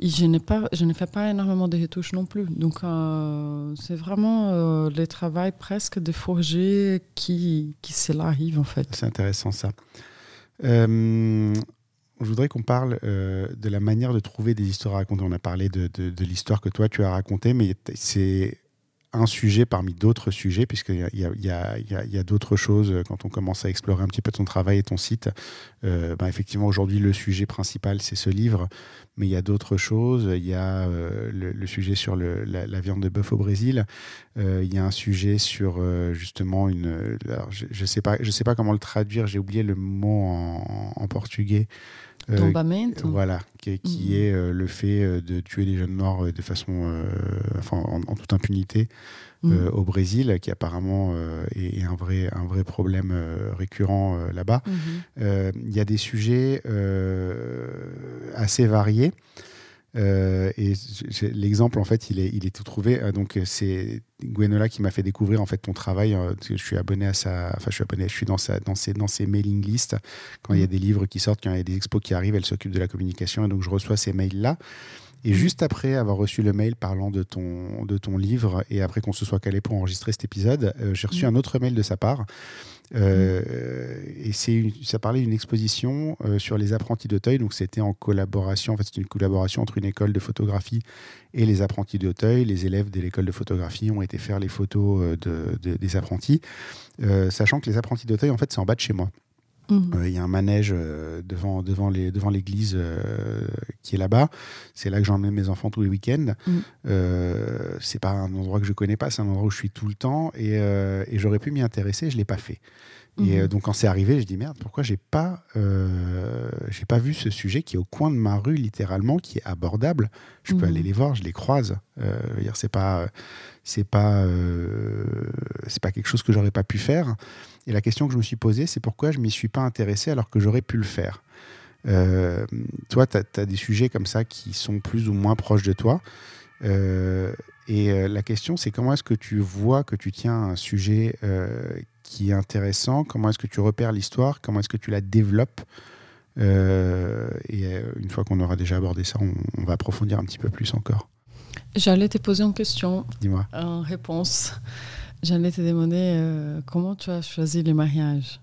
Et je, n'ai pas, je ne fais pas énormément de retouches non plus. Donc, euh, c'est vraiment euh, le travail presque de forger qui, qui cela arrive, en fait. C'est intéressant, ça. Euh, je voudrais qu'on parle euh, de la manière de trouver des histoires à raconter. On a parlé de, de, l'histoire que toi tu as racontée, mais c'est un sujet parmi d'autres sujets, puisqu'il y a, y a, d'autres choses euh, quand on commence à explorer un petit peu ton travail et ton site. Euh, ben, effectivement, aujourd'hui, le sujet principal, c'est ce livre, mais il y a d'autres choses. Il y a euh, le, sujet sur la, viande de bœuf au Brésil. Il y a un sujet sur justement une. je ne sais, pas- sais pas comment le traduire, j'ai oublié le mot en portugais. Euh, voilà, qui, qui Mhm. est euh, le fait euh, de tuer des jeunes noirs de façon, enfin, en, en toute impunité Mm. au Brésil, qui apparemment est, est un vrai, un vrai problème récurrent là-bas. Mhm. Euh, Il y a des sujets assez variés. Euh, et l'exemple, en fait, il est, il est tout trouvé. Euh, donc, c'est Gwenola qui m'a fait découvrir en fait ton travail. euh, je suis abonné à sa, enfin, je suis abonné, je suis dans sa, dans ses, dans ses mailing lists. Quand il y a des livres qui sortent, quand il y a des expos qui arrivent, elle s'occupe de la communication et donc je reçois ces mails là. Et Mhm. juste après avoir reçu le mail parlant de ton, de ton livre et après qu'on se soit calé pour enregistrer cet épisode, euh, j'ai reçu Mhm. un autre mail de sa part. Euh, Et c'est ça parlait d'une exposition euh, sur les apprentis d'Auteuil. Donc c'était en collaboration, en fait c'était une collaboration entre une école de photographie et les apprentis d'Auteuil. Les élèves de l'école de photographie ont été faire les photos euh, de, de- des apprentis, sachant que les apprentis d'Auteuil, en fait, c'est en bas de chez moi. Mhm. Euh, Il y a un manège euh, devant, devant, les, devant l'église euh, qui est là-bas. C'est là que j'emmène mes enfants tous les week-ends. Mm. Euh, c'est pas un endroit que je connais pas, c'est un endroit où je suis tout le temps et, et j'aurais pu m'y intéresser, je l'ai pas fait. Et Mhm. donc quand c'est arrivé, j'ai dit merde, pourquoi j'ai pas, j'ai pas vu ce sujet qui est au coin de ma rue littéralement, qui est abordable. Je peux Mhm. aller les voir, je les croise. Je c'est pas, c'est pas, c'est pas quelque chose que j'aurais pas pu faire. Et la question que je me suis posée, c'est pourquoi je m'y suis pas intéressé alors que j'aurais pu le faire. Euh, toi, tu as, des sujets comme ça qui sont plus ou moins proches de toi. Euh, et euh, la question, c'est comment est-ce que tu vois que tu tiens un sujet euh, qui est intéressant? Comment est-ce que tu repères l'histoire? Comment est-ce que tu la développes? Et une fois qu'on aura déjà abordé ça, on, on va approfondir un petit peu plus encore. J'allais te poser une question Dis-moi. en réponse. J'allais te demander euh, comment tu as choisi les mariages.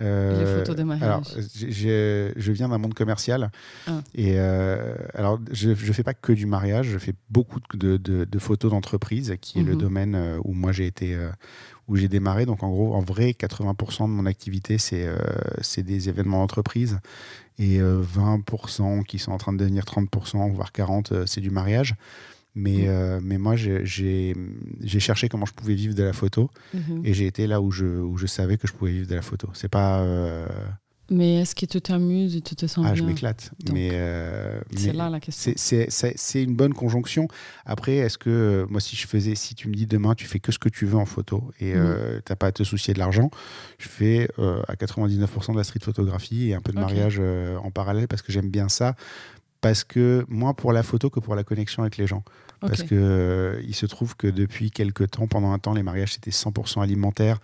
Euh, Les photos de mariage. Alors, je viens d'un monde commercial. Ah. Et euh, alors, je ne fais pas que du mariage, je fais beaucoup de, de- de photos d'entreprise, qui est le Mhm. domaine euh, où moi j'ai été, euh, où j'ai démarré. Donc, en gros, en vrai, 80% de mon activité, c'est euh, des événements d'entreprise. Et euh, 20% qui sont en train de devenir 30%, voire 40%, euh, c'est du mariage. Mais, Mhm. euh, mais moi, j'ai- cherché comment je pouvais vivre de la photo. Mhm. Et j'ai été là où je, où je savais que je pouvais vivre de la photo. C'est pas. euh, Mais est-ce que tu t'amuses et tu te sens ah, je bien m'éclate. Donc, Mais, euh, C'est là la question. c'est- une bonne conjonction. Après, est-ce que euh, moi, si je faisais, si tu me dis demain, tu fais que ce que tu veux en photo et Mhm. euh, t'as pas à te soucier de l'argent, je fais à 99% de la street photographie et un peu de mariage en parallèle parce que j'aime bien ça. Parce que moins pour la photo que pour la connexion avec les gens. Parce que euh, il se trouve que depuis quelques temps, pendant un temps, les mariages c'était 100% alimentaire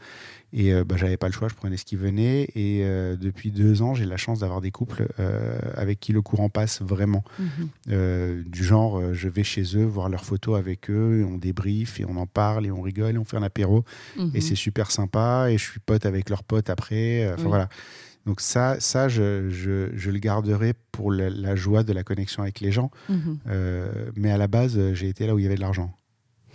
et euh, bah, j'avais pas le choix, je prenais ce qui venait. Et euh, depuis deux ans, j'ai la chance d'avoir des couples euh, avec qui le courant passe vraiment. Mhm. Du genre, je vais chez eux voir leurs photos avec eux, et on débrief et on en parle et on rigole et on fait un apéro Mhm. et c'est super sympa et je suis pote avec leurs potes après. Enfin Oui. voilà. Donc ça, ça je, je, je le garderai pour la, la joie de la connexion avec les gens. Mhm. Euh, mais à la base, euh, j'ai été là où il y avait de l'argent.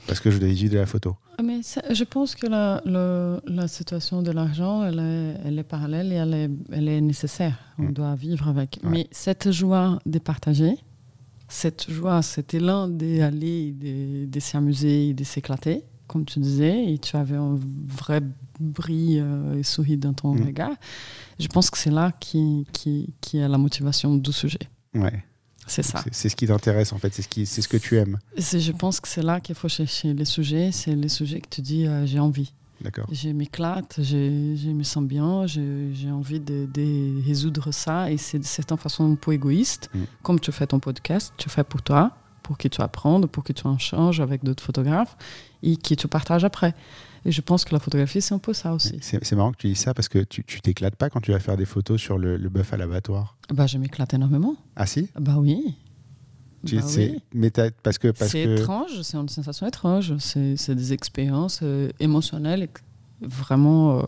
Parce que je devais vivre de la photo. Ah, Mais ça- je pense que la, le- la situation de l'argent, elle est, elle est parallèle et elle est, elle est nécessaire. On Mm. doit vivre avec. Ouais. Mais cette joie de partager, cette joie, cet élan d'aller, de, de s'amuser, de s'éclater, comme tu disais, et tu avais un vrai bris euh, et sourire dans ton Mm. regard, je pense que c'est là qui, qui, qui est la motivation du sujet. Ouais. C'est ça. C'est- ce qui t'intéresse en fait, c'est ce, qui- ce que tu aimes. C'est- Je pense que c'est là qu'il faut chercher les sujets. C'est les sujets que tu dis, euh, j'ai envie. D'accord. Je m'éclate, je, je me sens bien, j'ai envie de, de résoudre ça. Et c'est de certaine façon un peu égoïste. Mm. Comme tu fais ton podcast, tu fais pour toi, pour que tu apprennes, pour que tu en changes avec d'autres photographes et que tu partages après. Et je pense que la photographie, c'est un peu ça aussi. C'est marrant que tu dis ça parce que tu t'éclates pas quand tu vas faire des photos sur le, le bœuf à l'abattoir. Bah, je m'éclate énormément. Ah si? Bah oui. Tu- Bah oui. Mais parce que parce C'est que étrange, c'est une sensation étrange. C'est des expériences euh, émotionnelles vraiment euh,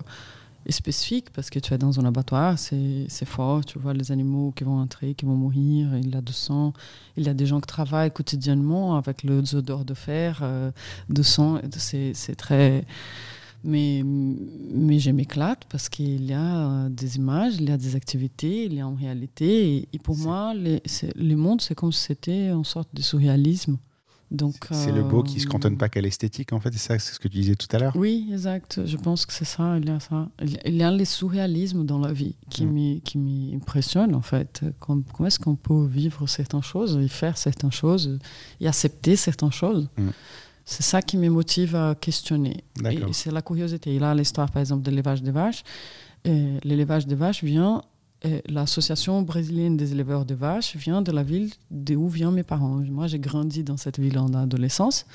spécifique parce que tu es dans un abattoir, c'est fort, tu vois les animaux qui vont entrer, qui vont mourir, il y a du sang, il y a des gens qui travaillent quotidiennement avec les odeurs de fer, euh, de sang, c'est très... Mais, mais je m'éclate parce qu'il y a euh, des images, il y a des activités, il y a une réalité. Et, pour moi, les, le monde, c'est comme si c'était une sorte de surréalisme. C'est le beau qui se cantonne pas qu'à l'esthétique, en fait, c'est ça, c'est ce que tu disais tout à l'heure Oui, exact. Je pense que c'est ça. Il y a ça. Il y a les surréalismes dans la vie qui mm. m'impressionnent, en fait. Comment, est-ce qu'on peut vivre certaines choses et faire certaines choses et accepter certaines choses? Mm. C'est ça qui me motive à questionner. Et c'est la curiosité. Il a l'histoire, par exemple, de l'élevage des vaches. L'élevage des vaches vient l'association brésilienne des éleveurs de vaches vient de la ville d'où viennent mes parents. Moi, j'ai grandi dans cette ville en adolescence,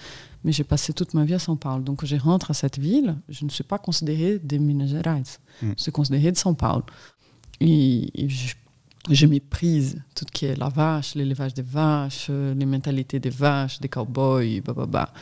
mais j'ai passé toute ma vie à São Paulo. Donc, je rentre à cette ville, je ne suis pas considérée de Minas Gerais, mm. je suis considérée de São Paulo. Et, je, méprise tout ce qui est la vache, l'élevage des vaches, les mentalités des vaches, des cowboys, bah,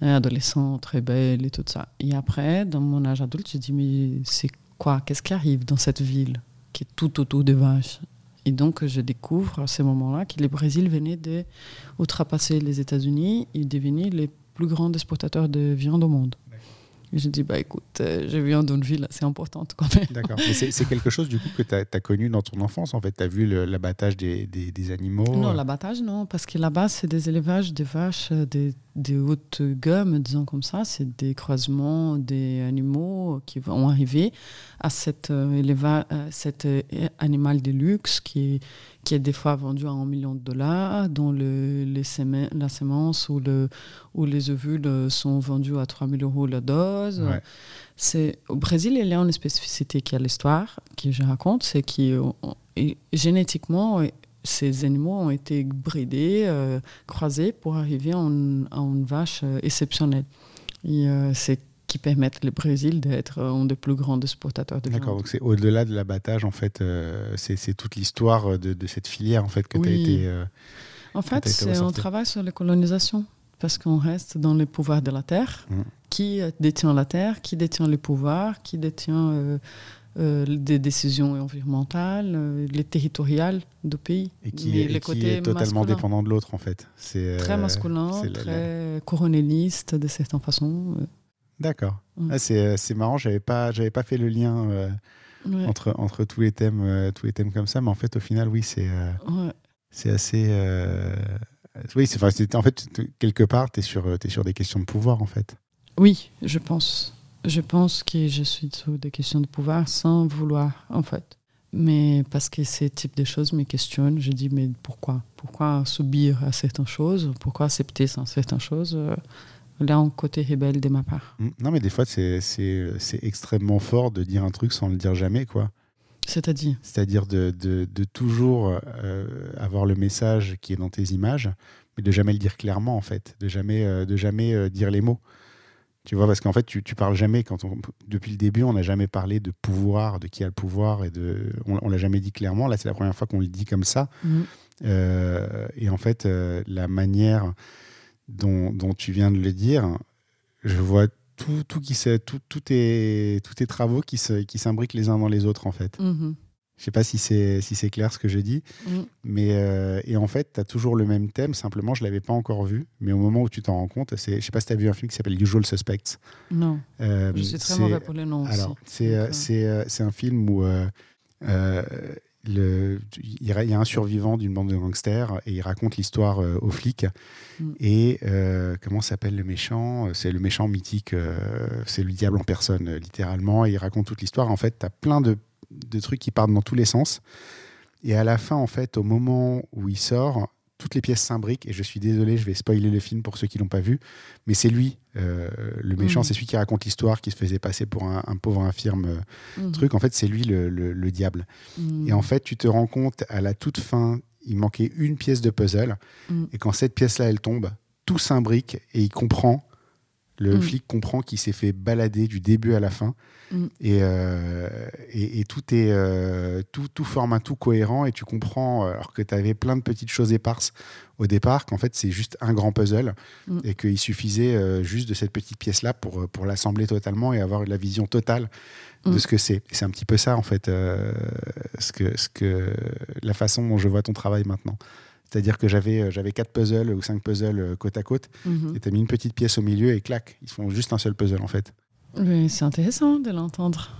adolescent, très belle et tout ça. Et après, dans mon âge adulte, je dis, mais c'est quoi? Qu'est-ce qui arrive dans cette ville? Qui est tout autour des vaches. Et donc, je découvre à ce moment-là que le Brésil venait d'outrepasser les États-Unis et devenir les plus grands exportateurs de viande au monde. Je dis, bah écoute, euh, je viens d'une ville assez importante quand même. D'accord. Mais c'est quelque chose du coup que tu as, connu dans ton enfance en fait Tu as vu l'abattage des, des, des, animaux? Non, l'abattage non, parce que là-bas c'est des élevages de vaches, euh, des, des hautes gammes, disons comme ça. C'est des croisements des animaux qui vont arriver à cet, euh, cet animal de luxe qui qui est des fois vendu à un million de dollars, dont le, les la sémence ou, le, ou les ovules sont vendus à 3000 euros la dose. C'est, au Brésil, il y a une spécificité qui a l'histoire, que je raconte, c'est que génétiquement, ces animaux ont été bridés, euh, croisés pour arriver à une, vache euh, exceptionnelle. Et euh, c'est qui permettent le Brésil d'être un des plus grands exportateurs de D'accord, donc c'est au-delà de l'abattage, en fait, euh, c'est toute l'histoire de, de, cette filière en fait, que tu as été. Euh, en fait, c'est un travail sur la colonisation, parce qu'on reste dans le pouvoir de la terre. Mmh. Qui détient la terre Qui détient le pouvoir Qui détient euh, des décisions environnementales, les territoriales du pays Et qui, est, qui est totalement dépendant de l'autre, en fait. C'est très masculin, très coroneliste de certaines façons. D'accord. Mm. Ah, euh, c'est marrant, j'avais pas, pas fait le lien euh, entre, entre tous, les thèmes, euh, tous les thèmes comme ça, mais en fait, au final, oui, c'est c'est assez. oui, c'est en fait, quelque part, tu es, sur, es sur des questions de pouvoir, en fait. Oui, je pense. Je pense que je suis sur des questions de pouvoir sans vouloir, en fait. Mais parce que ces types de choses me questionnent, je dis, mais pourquoi? Pourquoi subir à certaines choses? Pourquoi accepter certaines choses? Là un côté rebelle de ma part. Mm. Non, mais des fois, c'est extrêmement fort de dire un truc sans le dire jamais, quoi. C'est-à-dire? C'est-à-dire de, de, de, toujours euh, avoir le message qui est dans tes images, mais de jamais le dire clairement, en fait, de jamais, euh, de jamais euh, dire les mots. Tu vois, parce qu'en fait, tu, tu parles jamais, quand on, depuis le début, on n'a jamais parlé de pouvoir, de qui a le pouvoir, et de, on, on l'a jamais dit clairement. Là, c'est la première fois qu'on le dit comme ça. Mm. et en fait, la manière dont, dont, tu viens de le dire, je vois tout, tout, qui tout, tout tes, tous tes travaux qui s'imbriquent qui les uns dans les autres, en fait. Mm-hmm. Je sais pas si c'est si clair ce que je dis, mm. mais euh, et en fait, tu as toujours le même thème, simplement je l'avais pas encore vu, mais au moment où tu t'en rends compte, c'est je sais pas si tu as vu un film qui s'appelle Usual Suspects. Non. Euh, je suis très mauvais pour les noms Alors, c'est euh, c'est un film où le, il y a un survivant d'une bande de gangsters et il raconte l'histoire euh, aux flics. Mm. Et euh, comment s'appelle le méchant? C'est le méchant mythique, euh, c'est le diable en personne, littéralement. Et il raconte toute l'histoire. En fait, tu as plein de, de, trucs qui partent dans tous les sens. Et à la fin, en fait, au moment où il sort, toutes les pièces s'imbriquent. Et je suis désolé, je vais spoiler le film pour ceux qui l'ont pas vu. Mais c'est lui, euh, le méchant, mm. c'est celui qui raconte l'histoire, qui se faisait passer pour un, pauvre infirme euh, mm. truc. En fait, c'est lui le, diable. Mm. Et en fait, tu te rends compte à la toute fin, il manquait une pièce de puzzle. Et quand cette pièce-là, elle tombe, tout s'imbrique et il comprend Le Mm. flic comprend qu'il s'est fait balader du début à la fin. Mm. Et, euh, et, et tout, est, euh, tout, tout forme un tout cohérent. Et tu comprends, euh, alors que tu avais plein de petites choses éparses au départ, qu'en fait, c'est juste un grand puzzle. Mm. Et qu'il suffisait euh, juste de cette petite pièce-là pour, pour l'assembler totalement et avoir la vision totale de ce que c'est. Et c'est un petit peu ça, en fait, ce que, ce que, la façon dont je vois ton travail maintenant. C'est-à-dire que j'avais euh, j'avais quatre puzzles ou cinq puzzles euh, côte à côte, Mhm. et tu as mis une petite pièce au milieu et clac, ils font juste un seul puzzle en fait. C'est intéressant de l'entendre.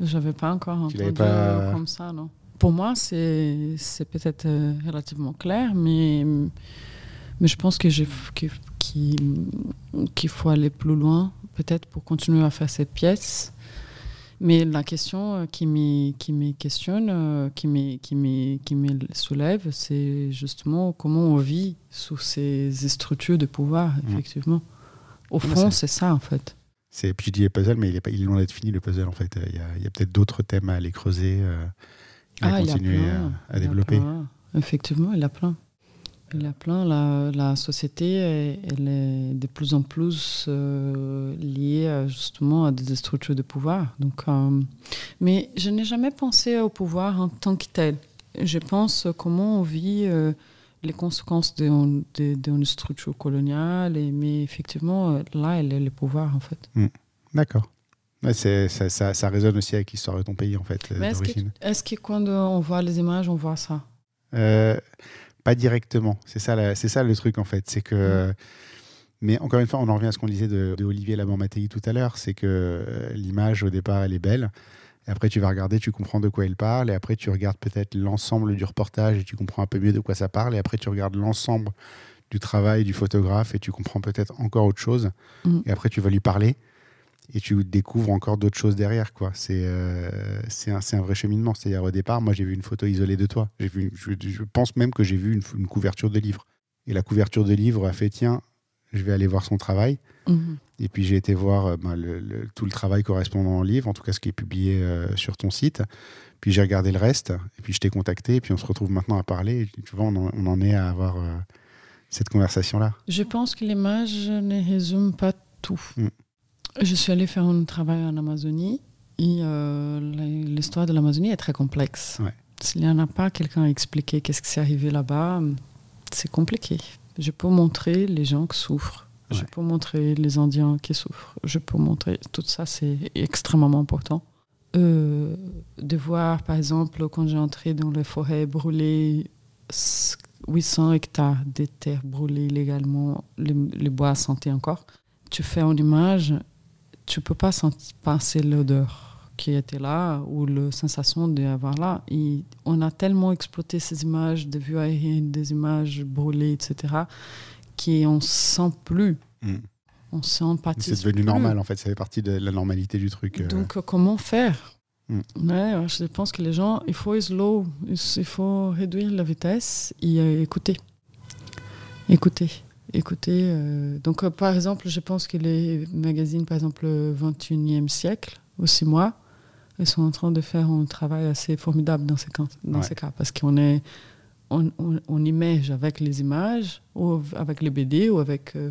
J'avais pas encore entendu pas- comme ça, non. Pour moi, c'est c'est peut-être euh, relativement clair, mais, mais je pense que que- qu'il qu'il faut aller plus loin, peut-être pour continuer à faire cette pièce. Mais la question euh, qui me, qui me questionne, euh, qui me, qui me, qui me soulève, c'est justement comment on vit sous ces structures de pouvoir, Mm. effectivement. Au fond, c'est- ça, en fait. C'est, puis je dis les puzzles, mais il est, pas, il est loin d'être fini le puzzle en fait. Il y a, a peut-être d'autres thèmes à aller creuser, euh, à Ah, continuer plein, à, à il y a développer. plein. Effectivement, il y a plein. Il y a plein. La, la société, elle est de plus en plus euh, liée à, justement à des structures de pouvoir. Donc, euh, mais je n'ai jamais pensé au pouvoir en tant que tel. Je pense comment on vit euh, les conséquences d'une structure coloniale. Et, mais effectivement, euh, là, elle est le pouvoir, en fait. D'accord. Ouais, c'est, ça, ça, ça résonne aussi avec l'histoire de ton pays en fait, euh, est-ce que, est-ce que quand on voit les images, on voit ça? Euh, pas directement. C'est ça, c'est ça le truc en fait. C'est que. Mais encore une fois, on en revient à ce qu'on disait de, de Olivier Laban-Mattei tout à l'heure. C'est que euh, l'image au départ, elle est belle. Et après, tu vas regarder, tu comprends de quoi il parle. Et après, tu regardes peut-être l'ensemble du reportage et tu comprends un peu mieux de quoi ça parle. Et après, tu regardes l'ensemble du travail du photographe et tu comprends peut-être encore autre chose. Mm. Et après, tu vas lui parler et tu découvres encore d'autres choses derrière. quoi. C'est euh, c'est un, c'est un vrai cheminement. C'est-à-dire, au départ, moi, j'ai vu une photo isolée de toi. J'ai vu, je, je pense même que j'ai vu une, une couverture de livre. Et la couverture de livre a fait tiens, je vais aller voir son travail. Mhm. Et puis j'ai été voir euh, ben, le- le- tout le travail correspondant au livre, en tout cas ce qui est publié euh, sur ton site. Puis j'ai regardé le reste, et puis je t'ai contacté, et puis on se retrouve maintenant à parler. Et tu vois, on en, on en est à avoir euh, cette conversation-là. Je pense que l'image ne résume pas tout. Mm. Je suis allée faire un travail en Amazonie et euh, l'histoire de l'Amazonie est très complexe. Ouais. S'il n'y en a pas quelqu'un à expliquer qu'est-ce qui s'est arrivé là-bas, c'est compliqué. Je peux montrer les gens qui souffrent. Je peux montrer les Indiens qui souffrent. Je peux montrer tout ça, c'est extrêmement important. Euh, de voir, par exemple, quand j'ai entré dans les forêts brûlées, 800 hectares de terres brûlées illégalement, les, les bois sentaient encore. Tu fais une image, tu peux pas sentir passer l'odeur qui était là ou la sensation d'avoir là. Et on a tellement exploité ces images de vues aériennes, des images brûlées, etc., qu'on ne sent plus. Mm. On sympathise C'est devenu plus. normal, en fait. Ça fait partie de la normalité du truc. euh. Donc, euh, comment faire? Mm. Ouais, je pense que les gens, il faut slow, il il faut réduire la vitesse et euh, écouter. Écouter. Écouter. euh, Donc, euh, par exemple, je pense que les magazines, par exemple, le 21e siècle, aussi moi, ils sont en train de faire un travail assez formidable dans ces cas, dans Ouais. ces cas parce qu'on est. On, on, on image avec les images, ou avec les BD, ou avec. euh,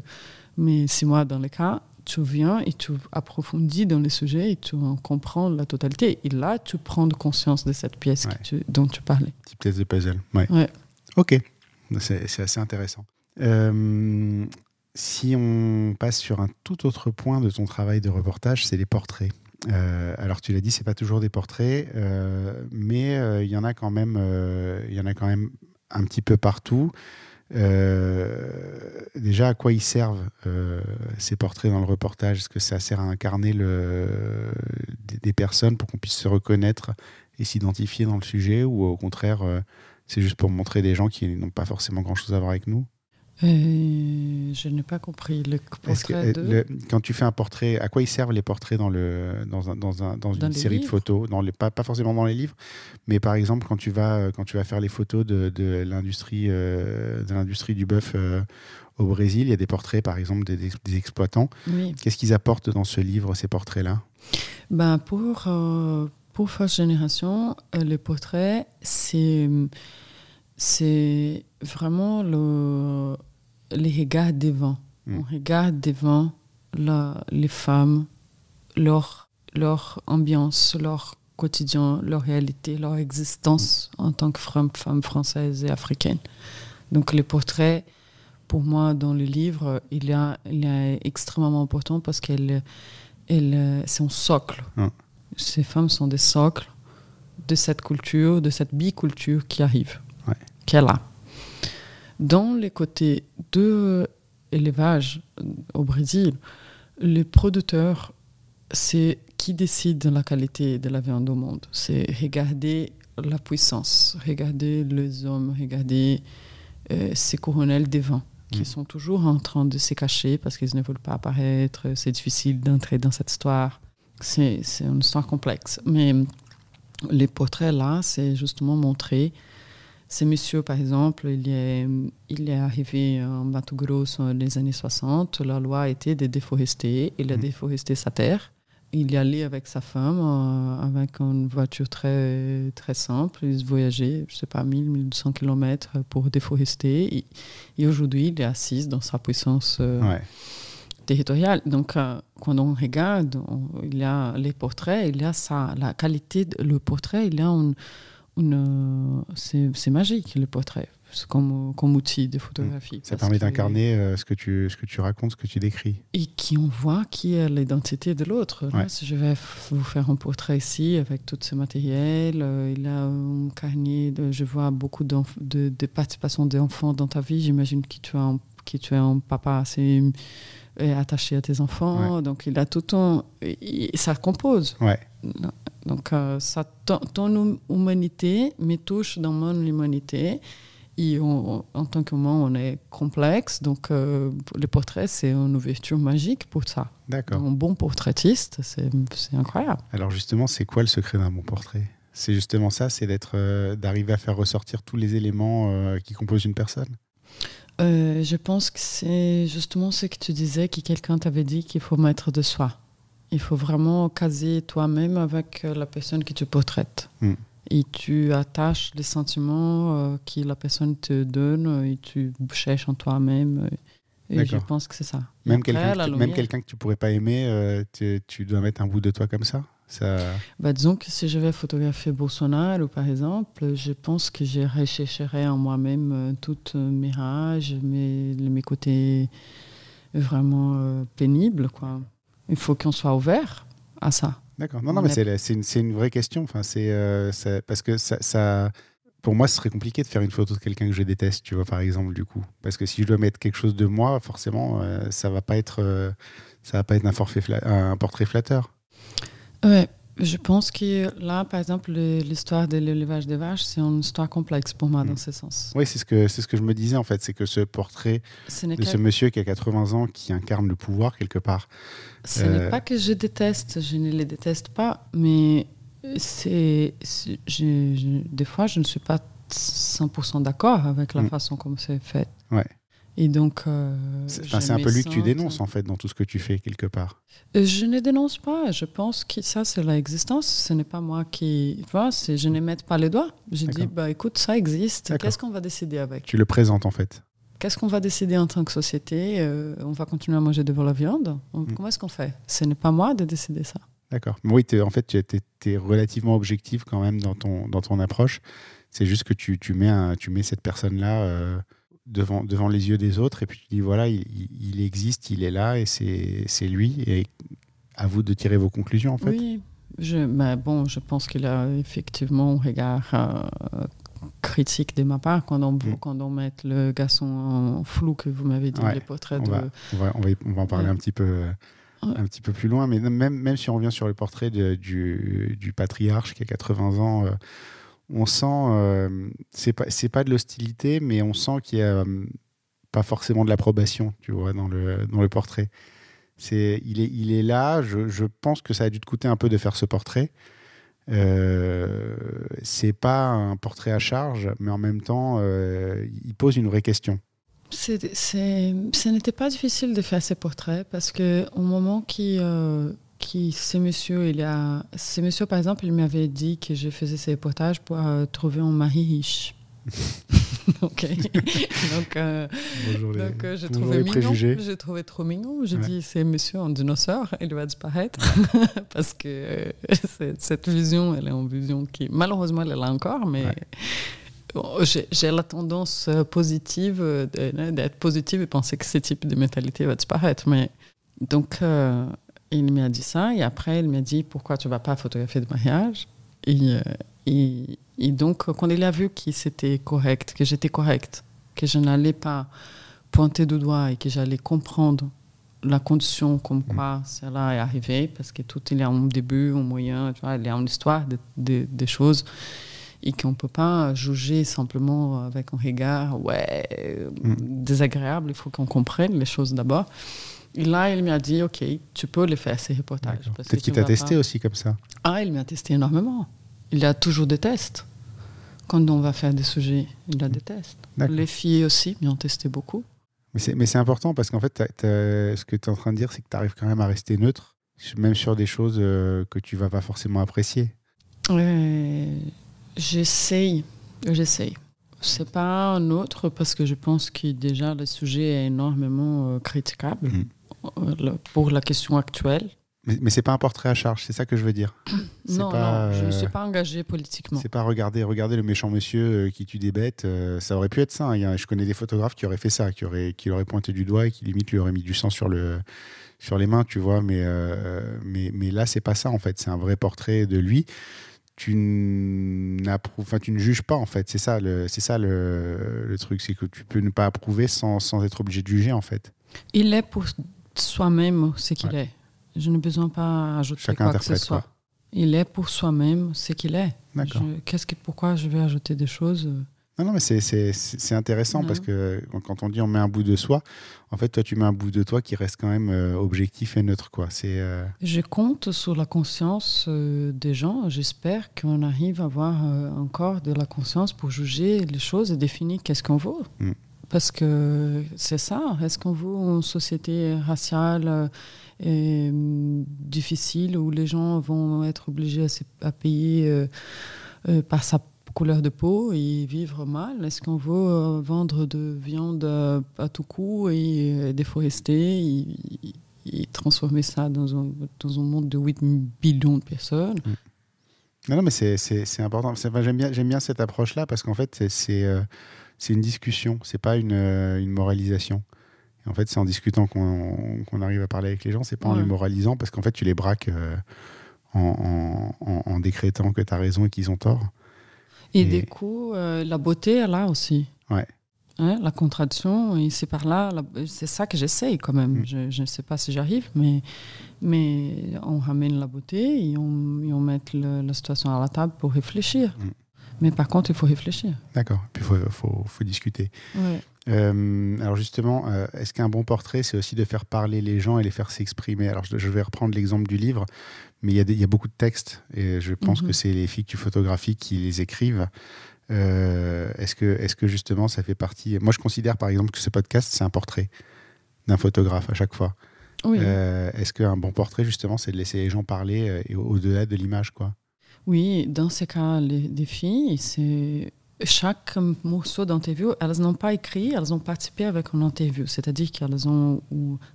mais c'est moi, dans les cas, tu viens et tu approfondis dans les sujets et tu en comprends la totalité. Et là, tu prends conscience de cette pièce que Ouais. tu- dont tu parlais. Petite pièce de puzzle. Ouais. Ouais. Ok. C'est assez intéressant. Euh, si on passe sur un tout autre point de ton travail de reportage, c'est les portraits. Euh, alors tu l'as dit, c'est pas toujours des portraits, euh, mais il y en a quand même, il y en a quand même un petit peu partout. Déjà, à quoi ils servent ces portraits dans le reportage? Est-ce que ça sert à incarner des, personnes pour qu'on puisse se reconnaître et s'identifier dans le sujet, ou au contraire, c'est juste pour montrer des gens qui n'ont pas forcément grand-chose à voir avec nous? Je n'ai pas compris le que, portrait de... euh, le- quand tu fais un portrait, à quoi ils servent les portraits dans, le, dans, un, dans, un, dans, Dans une série de photos dans les, pas, pas forcément dans les livres, mais par exemple quand tu vas, euh, quand tu vas faire les photos de, de l'industrie euh, du bœuf euh, au Brésil, il y a des portraits par exemple des, exploitants. Oui. Qu'est-ce qu'ils apportent dans ce livre, ces portraits-là? Ben, pour, euh, pour First Generation, euh, les portraits, c'est, c'est vraiment le, les regards devant. Mm. On regarde devant la, les femmes, leur, leur ambiance, leur quotidien, leur réalité, leur existence en tant que femme, femme française et africaine. Donc les portraits, pour moi, dans le livre, il est, il est extrêmement important parce qu'elle elle, c'est un socle. Ah. Ces femmes sont des socles de cette culture, de cette biculture qui arrive, Ouais. qui est là. Dans les côtés de élevage au Brésil, les producteurs, c'est qui décide de la qualité de la viande au monde. C'est regarder la puissance, regarder les hommes, regarder euh, ces coronels des vents qui Mm. sont toujours en train de se cacher parce qu'ils ne veulent pas apparaître. C'est difficile d'entrer dans cette histoire. C'est c'est une histoire complexe. Mais les portraits là, c'est justement montrer. Ce monsieur, par exemple, il est, il est arrivé en Mato Grosso dans les années 60. La loi était de déforester. Il a Mhm. déforesté sa terre. Il y allait avec sa femme, euh, avec une voiture très, très simple. Ils voyageaient, je sais pas, 1000, 1200 km pour déforester. Et, et aujourd'hui, il est assis dans sa puissance euh, Ouais. territoriale. Donc, euh, quand on regarde, on- il y a les portraits, il y a ça, la qualité, de- le portrait, il y a une, une, euh, c'est c'est magique le portrait, comme, comme outil de photographie. Mm. Ça permet d'incarner euh, ce, que tu, ce que tu racontes, ce que tu décris. et qui on voit qui est l'identité de l'autre. Là, Ouais. Si je vais vous faire un portrait ici avec tout ce matériel, euh, il a un carnet, de, je vois beaucoup de, de participation d'enfants dans ta vie. J'imagine que tu, as un, que tu es un papa assez euh, attaché à tes enfants. Donc il a tout ton... et ça compose. Ouais. Donc euh, ça, ton, ton hum- humanité me touche dans mon humanité. Et on- en tant qu'humain, on est complexe. Donc euh, le portrait, c'est une ouverture magique pour ça. D'accord. Un bon portraitiste, c'est c'est incroyable. Alors justement, c'est quoi le secret d'un bon portrait? C'est justement ça, c'est d'être, euh, d'arriver à faire ressortir tous les éléments euh, qui composent une personne? Euh, je pense que c'est justement ce que tu disais, que quelqu'un t'avait dit qu'il faut mettre de soi. Il faut vraiment caser toi-même avec euh, la personne que tu portraites. Mm. Et tu attaches les sentiments euh, que la personne te donne et tu cherches en toi-même. Et je pense que c'est ça. Même quelqu'un, même lumière. quelqu'un que tu pourrais pas aimer, euh, tu, tu dois mettre un bout de toi comme ça? Ça... Bah, disons que si je vais photographier Bolsonaro, par exemple, je pense que je rechercherai en moi-même euh, toutes mes rages, mes, mes côtés vraiment euh, pénibles. Quoi. Il faut qu'on soit ouvert à ça. D'accord. Non, non, On mais est- c'est, une, vraie question. Enfin, c'est, euh, parce que ça, ça- pour moi, ce serait compliqué de faire une photo de quelqu'un que je déteste, tu vois, par exemple, du coup. Parce que si je dois mettre quelque chose de moi, forcément, euh, ça va pas être, euh, ça va pas être un, forfait fla- un portrait flatteur. Ouais, je pense que là, par exemple, le- l'histoire de l'élevage des vaches, c'est une histoire complexe pour moi Mm. dans ce sens. Oui, c'est ce que ce que je me disais en fait, c'est que ce portrait Ce de ce monsieur qui a 80 ans, qui incarne le pouvoir quelque part. Ce Euh, n'est pas que je déteste, je ne les déteste pas, mais c'est, des fois, je ne suis pas 100% d'accord avec la Mm. façon comme c'est fait. Ouais. Et donc, euh, C'est, un peu lui que tu dénonces en fait dans tout ce que tu fais quelque part. Euh, Je ne dénonce pas. Je pense que ça, c'est l'existence. Ce n'est pas moi qui. Tu vois, c'est- je ne mets pas les doigts. Je dis, bah, écoute, ça existe. Qu'est-ce qu'on va décider avec? Tu le présentes en fait. Qu'est-ce qu'on va décider en tant que société? Euh, On va continuer à manger de la viande On- Mm. Comment est-ce qu'on fait? Ce n'est pas moi de décider ça. D'accord. Oui, en fait, tu es, relativement objectif quand même dans ton, dans ton approche. C'est juste que tu, tu, mets, un- tu mets cette personne-là euh, devant, devant les yeux des autres et puis tu dis voilà, il, il- existe, il est là et c'est lui. Et à vous de tirer vos conclusions en fait. Oui, je, mais bon, je pense qu'il a effectivement un regard euh, critique de ma part quand on, Mm. quand on met le garçon en flou que vous m'avez dit, Ouais, les portraits On de... va, on, va, on, va, on va en parler Ouais. un, petit peu, Ouais. un petit peu plus loin. Mais même, même si on revient sur le portrait de- du, du patriarche qui a 80 ans, euh, on sent, euh, c'est pas, pas de l'hostilité, mais on sent qu'il y a euh, pas forcément de l'approbation, tu vois, dans le, dans le portrait. C'est, il, est, il est là, je, je pense que ça a dû te coûter un peu de faire ce portrait. Euh, c'est pas un portrait à charge, mais en même temps, euh, il pose une vraie question. C'est- c'est- ce n'était pas difficile de faire ces portraits parce que au moment qui, euh, qui ce monsieur, il a, ce monsieur par exemple, il m'avait dit que je faisais ces reportages pour euh, trouver un mari riche. ok. donc, euh, Bonjour les, donc euh, j'ai bonjour trouvé mignon. J'ai trouvé trop mignon. J'ai Ouais. dit c'est monsieur un dinosaure, il va disparaître parce que euh, cette vision, elle est une vision qui malheureusement elle est là encore, mais Ouais. bon, j'ai la tendance euh, positive euh, d'être positive et penser que ce type de mentalité va disparaître. Mais donc euh, il m'a dit ça et après il m'a dit pourquoi tu vas pas photographier de mariage? Et, euh, et, et donc quand il a vu que c'était correct, que j'étais correcte, que je n'allais pas pointer du doigt et que j'allais comprendre la condition comme quoi cela est arrivé, parce que tout il y a un début, un moyen, tu vois, il y a une histoire de- de- des choses et qu'on ne peut pas juger simplement avec un regard ouais, euh, désagréable, il faut qu'on comprenne les choses d'abord. Et là, il m'a dit, OK, tu peux les faire, ces reportages. Peut-être qu'il t'a testé pas- aussi comme ça? ah, il m'a testé énormément. Il a toujours des tests. Quand on va faire des sujets, il a des tests. D'accord. Les filles aussi m'ont testé beaucoup. Mais c'est, important parce qu'en fait, ce que tu es en train de dire, c'est que tu arrives quand même à rester neutre, même sur des choses euh, que tu vas pas forcément apprécier. Euh, j'essaye, j'essaye. C'est pas un autre parce que je pense que déjà le sujet est énormément euh, critiquable Mhm. Euh, pour la question actuelle. Mais, mais c'est pas un portrait à charge, c'est ça que je veux dire. Non, pas, non, je ne euh, suis pas engagée politiquement. C'est pas regarder, regarder le méchant monsieur euh, qui tue des bêtes. euh, ça aurait pu être ça. hein. Je connais des photographes qui auraient fait ça, qui auraient, qui l'auraient pointé du doigt et qui limite lui auraient mis du sang sur le, sur les mains, tu vois. Mais, euh, mais, mais là, c'est pas ça en fait. C'est un vrai portrait de lui. Tu enfin, tu ne juges pas en fait. C'est ça le, c'est ça le, le truc, c'est que tu peux ne pas approuver sans, sans être obligé de juger en fait. Il est pour soi-même ce qu'il Ouais. est. Je n'ai besoin pas ajouter Chacun quoi que ce soit. quoi. Il est pour soi-même ce qu'il est. D'accord. Qu'est-ce que, pourquoi je vais ajouter des choses euh, Non, non, mais c'est- c'est c'est- c'est intéressant Ouais. parce que quand- on dit on met un bout de soi, en fait, toi, tu mets un bout de toi qui reste quand même euh, objectif et neutre, quoi. C'est euh, Je compte sur la conscience euh, des gens. J'espère qu'on arrive à avoir encore de la conscience pour juger les choses et définir qu'est-ce qu'on veut. Mm. Parce que c'est ça. Est-ce qu'on veut une société raciale euh, hum, difficile où les gens vont être obligés à, payer euh, euh, par sa couleur de peau et vivre mal? Est-ce qu'on veut vendre de viande à tout coup et déforester et, transformer ça dans un, dans un monde de 8 billions de personnes? Non, non, mais c'est- important. J'aime bien, bien cette approche-là parce qu'en fait, c'est- c'est une discussion, c'est pas une, euh, une moralisation. Et en fait, c'est en discutant qu'on arrive à parler avec les gens, c'est pas en les moralisant parce qu'en fait, tu les braques euh, en, en- en- en décrétant que tu as raison et qu'ils ont tort. Et, Et- du coup, euh, la beauté est là aussi. Ouais. Hein, la contradiction, et c'est par là, c'est ça que j'essaye quand même. Mm. Je ne sais pas si j'arrive, mais, mais on ramène la beauté et on, et on met le- la situation à la table pour réfléchir. Mm. Mais par contre, il faut réfléchir. D'accord. Puis il faut, faut, faut discuter. Ouais. Euh, alors justement, euh, est-ce qu'un bon portrait, c'est aussi de faire parler les gens et les faire s'exprimer? Alors je, je vais reprendre l'exemple du livre, mais il y, a y beaucoup de textes et je pense Mhm. que c'est les filles que tu photographies qui les écrivent. Euh, est-ce que, est que justement ça fait partie? Moi, je considère par exemple que ce podcast, c'est un portrait d'un photographe à chaque fois. Oui. Est-ce qu'un bon portrait, justement, c'est de laisser les gens parler et au- au-delà de l'image, quoi? Oui, dans ces cas, les, les filles, c'est chaque morceau d'interview, elles n'ont pas écrit, elles ont participé avec une interview. C'est-à-dire qu'elles ont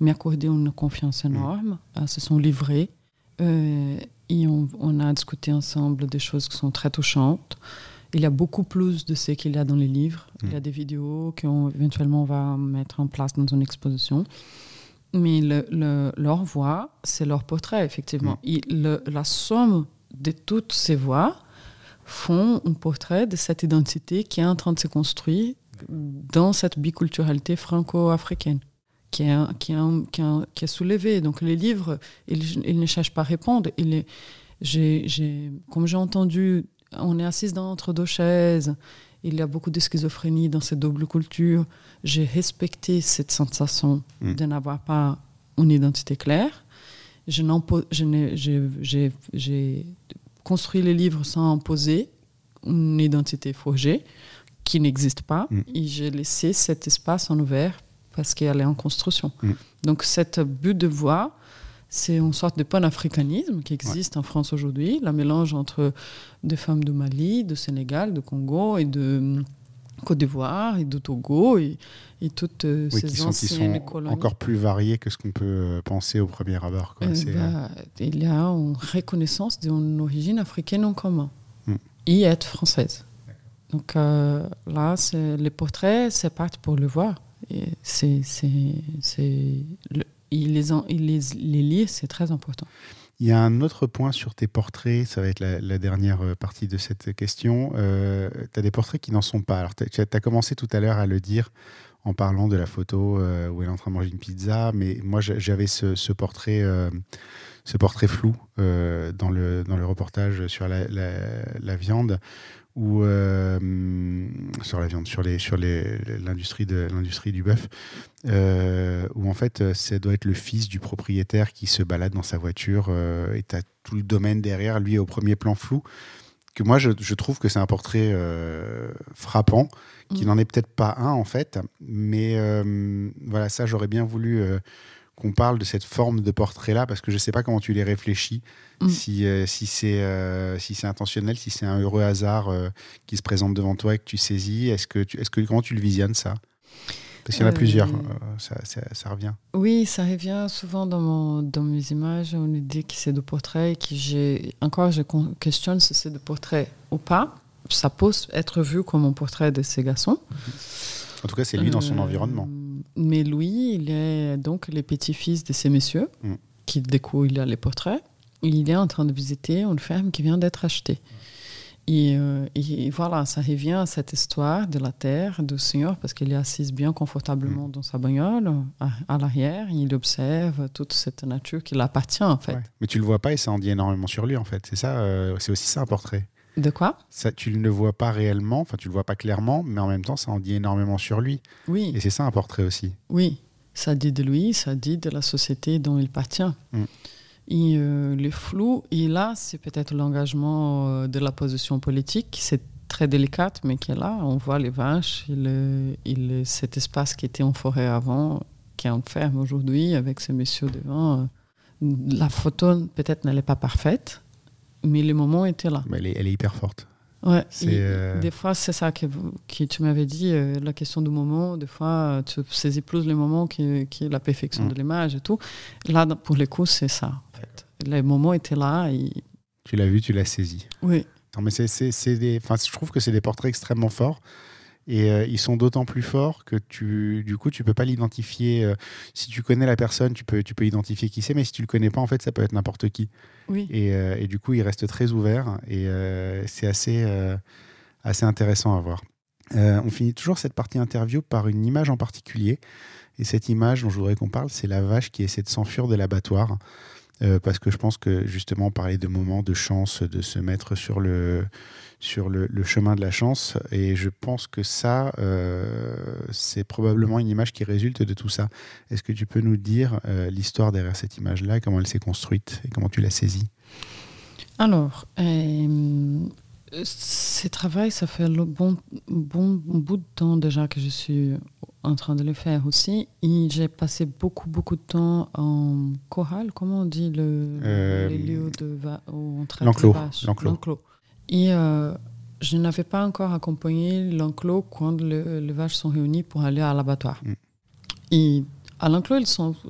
m'accordé une confiance énorme, elles se sont livrées euh, et on, on a discuté ensemble des choses qui sont très touchantes. Il y a beaucoup plus de ce qu'il y a dans les livres. Il y a des vidéos qu'éventuellement on va mettre en place dans une exposition. Mais le, le- leur voix, c'est leur portrait, effectivement. Et le- la somme de toutes ces voix font un portrait de cette identité qui est en train de se construire dans cette biculturalité franco-africaine, qui est, un- qui, est un- qui est un- qui est soulevée. Donc les livres, ils, ils ne cherchent pas à répondre. Ils les- comme j'ai entendu, on est assise dans entre deux chaises. Il y a beaucoup de schizophrénie dans cette double culture. J'ai respecté cette sensation Mm. de n'avoir pas une identité claire. Je j'ai- construit les livres sans imposer une identité forgée qui n'existe pas. Mm. Et j'ai laissé cet espace en ouvert parce qu'elle est en construction. Mm. Donc, cette but de voix, c'est une sorte de panafricanisme qui existe en France aujourd'hui, la mélange entre des femmes de Mali, de Sénégal, de Congo et de, Côte d'Ivoire et du Togo et, et toutes euh, Oui, ces qui sont, qui sont colonies. encore plus variés que ce qu'on peut euh, penser au premier abord. quoi. Euh, C'est, euh, bah, il y a une reconnaissance d'une origine africaine en commun Hmm. et être française. Donc euh, là, les portraits, c'est parti pour le voir. Et c'est, c'est, c'est, le- il les, en- il les, les lire, c'est très important. Il y a un autre point sur tes portraits, ça va être la, la dernière euh, partie de cette question. tu as des portraits qui n'en sont pas. Alors, tu as, commencé tout à l'heure à le dire en parlant de la photo euh, où elle est en train de manger une pizza, mais moi j'a- j'avais ce, portrait, euh, ce portrait flou euh, dans, le, dans le reportage sur la, viande, ou sur la viande, sur les, sur les, l'industrie de l'industrie du bœuf, où en fait ça doit être le fils du propriétaire qui se balade dans sa voiture et tu as tout le domaine derrière, lui au premier plan flou. Que moi je, trouve que c'est un portrait frappant, qui Mm. n'en est peut-être pas un en fait, mais euh, voilà, ça j'aurais bien voulu euh, qu'on parle de cette forme de portrait-là, parce que je ne sais pas comment tu les réfléchis, Mm. si, euh, si c'est euh, si c'est intentionnel, si c'est un heureux hasard qui se présente devant toi et que tu saisis. Est-ce que, tu, est-ce que comment tu le visionnes ça? Parce qu'il y en a plusieurs, ça, ça, ça revient. Oui, ça revient souvent dans, mon, dans mes images. On nous dit que c'est de portraits, que j'ai encore je questionne si c'est de portrait ou pas. Ça peut être vu comme un portrait de ces garçons. En tout cas, c'est lui dans son Euh, environnement. Mais lui, il est donc les petits-fils de ces messieurs, Mm. qui du coup, il a les portraits. Il est en train de visiter une ferme qui vient d'être achetée. Et, euh, et voilà, ça revient à cette histoire de la terre, du Seigneur, parce qu'il est assis bien confortablement dans sa bagnole, à, à l'arrière, il observe toute cette nature qui l'appartient, en fait. Ouais. Mais tu le vois pas et ça en dit énormément sur lui en fait. C'est ça, euh, c'est aussi ça un portrait. De quoi? Ça, tu ne le vois pas réellement, enfin tu le vois pas clairement, mais en même temps ça en dit énormément sur lui. Oui, Et c'est ça un portrait aussi. oui. Ça dit de lui, ça dit de la société dont il appartient. Mm. Et euh, le flou, et là, c'est peut-être l'engagement euh, de la position politique, c'est très délicate, mais qui est là. On voit les vaches, et le- cet espace qui était en forêt avant, qui est en ferme aujourd'hui, avec ces messieurs devant. la photo, peut-être, n'elle est pas parfaite, mais le moment était là. Mais elle, est, elle est hyper forte. Ouais, euh, Des fois, c'est ça que, tu m'avais dit, euh, la question du moment. Des fois, euh, tu saisis plus le moment qui, qui est la perfection Mm. de l'image et tout. Là, pour le coup, c'est ça. En fait. Le moment était là. Et... Tu l'as vu, tu l'as saisi. Oui, Non, mais c'est des, enfin, je trouve que c'est des portraits extrêmement forts. Et euh, ils sont d'autant plus forts que tu, du coup, tu peux pas l'identifier. euh, si tu connais la personne, tu peux, tu peux identifier qui c'est, mais si tu le connais pas, en fait, ça peut être n'importe qui. oui. Et, euh, et du coup, il reste très ouvert et c'est assez, assez intéressant à voir. On finit toujours cette partie interview par une image en particulier. Et cette image dont je voudrais qu'on parle, c'est la vache qui essaie de s'enfuir de l'abattoir. Euh, parce que je pense que justement, parler de moments de chance, de se mettre sur le, sur le, le chemin de la chance. Et je pense que ça, euh, c'est probablement une image qui résulte de tout ça. Est-ce que tu peux nous dire euh, l'histoire derrière cette image-là, comment elle s'est construite et comment tu l'as saisie? Alors, euh, ce travail, ça fait le bon, bon bout de temps déjà que je suis en train de le faire aussi. Et j'ai passé beaucoup, beaucoup de temps en chorale. Comment on dit le, Euh, les lieux de va- où on traite l'enclos, l'enclos. Et euh, je n'avais pas encore accompagné l'enclos quand le- les vaches sont réunies pour aller à l'abattoir. Mm. Et à l'enclos,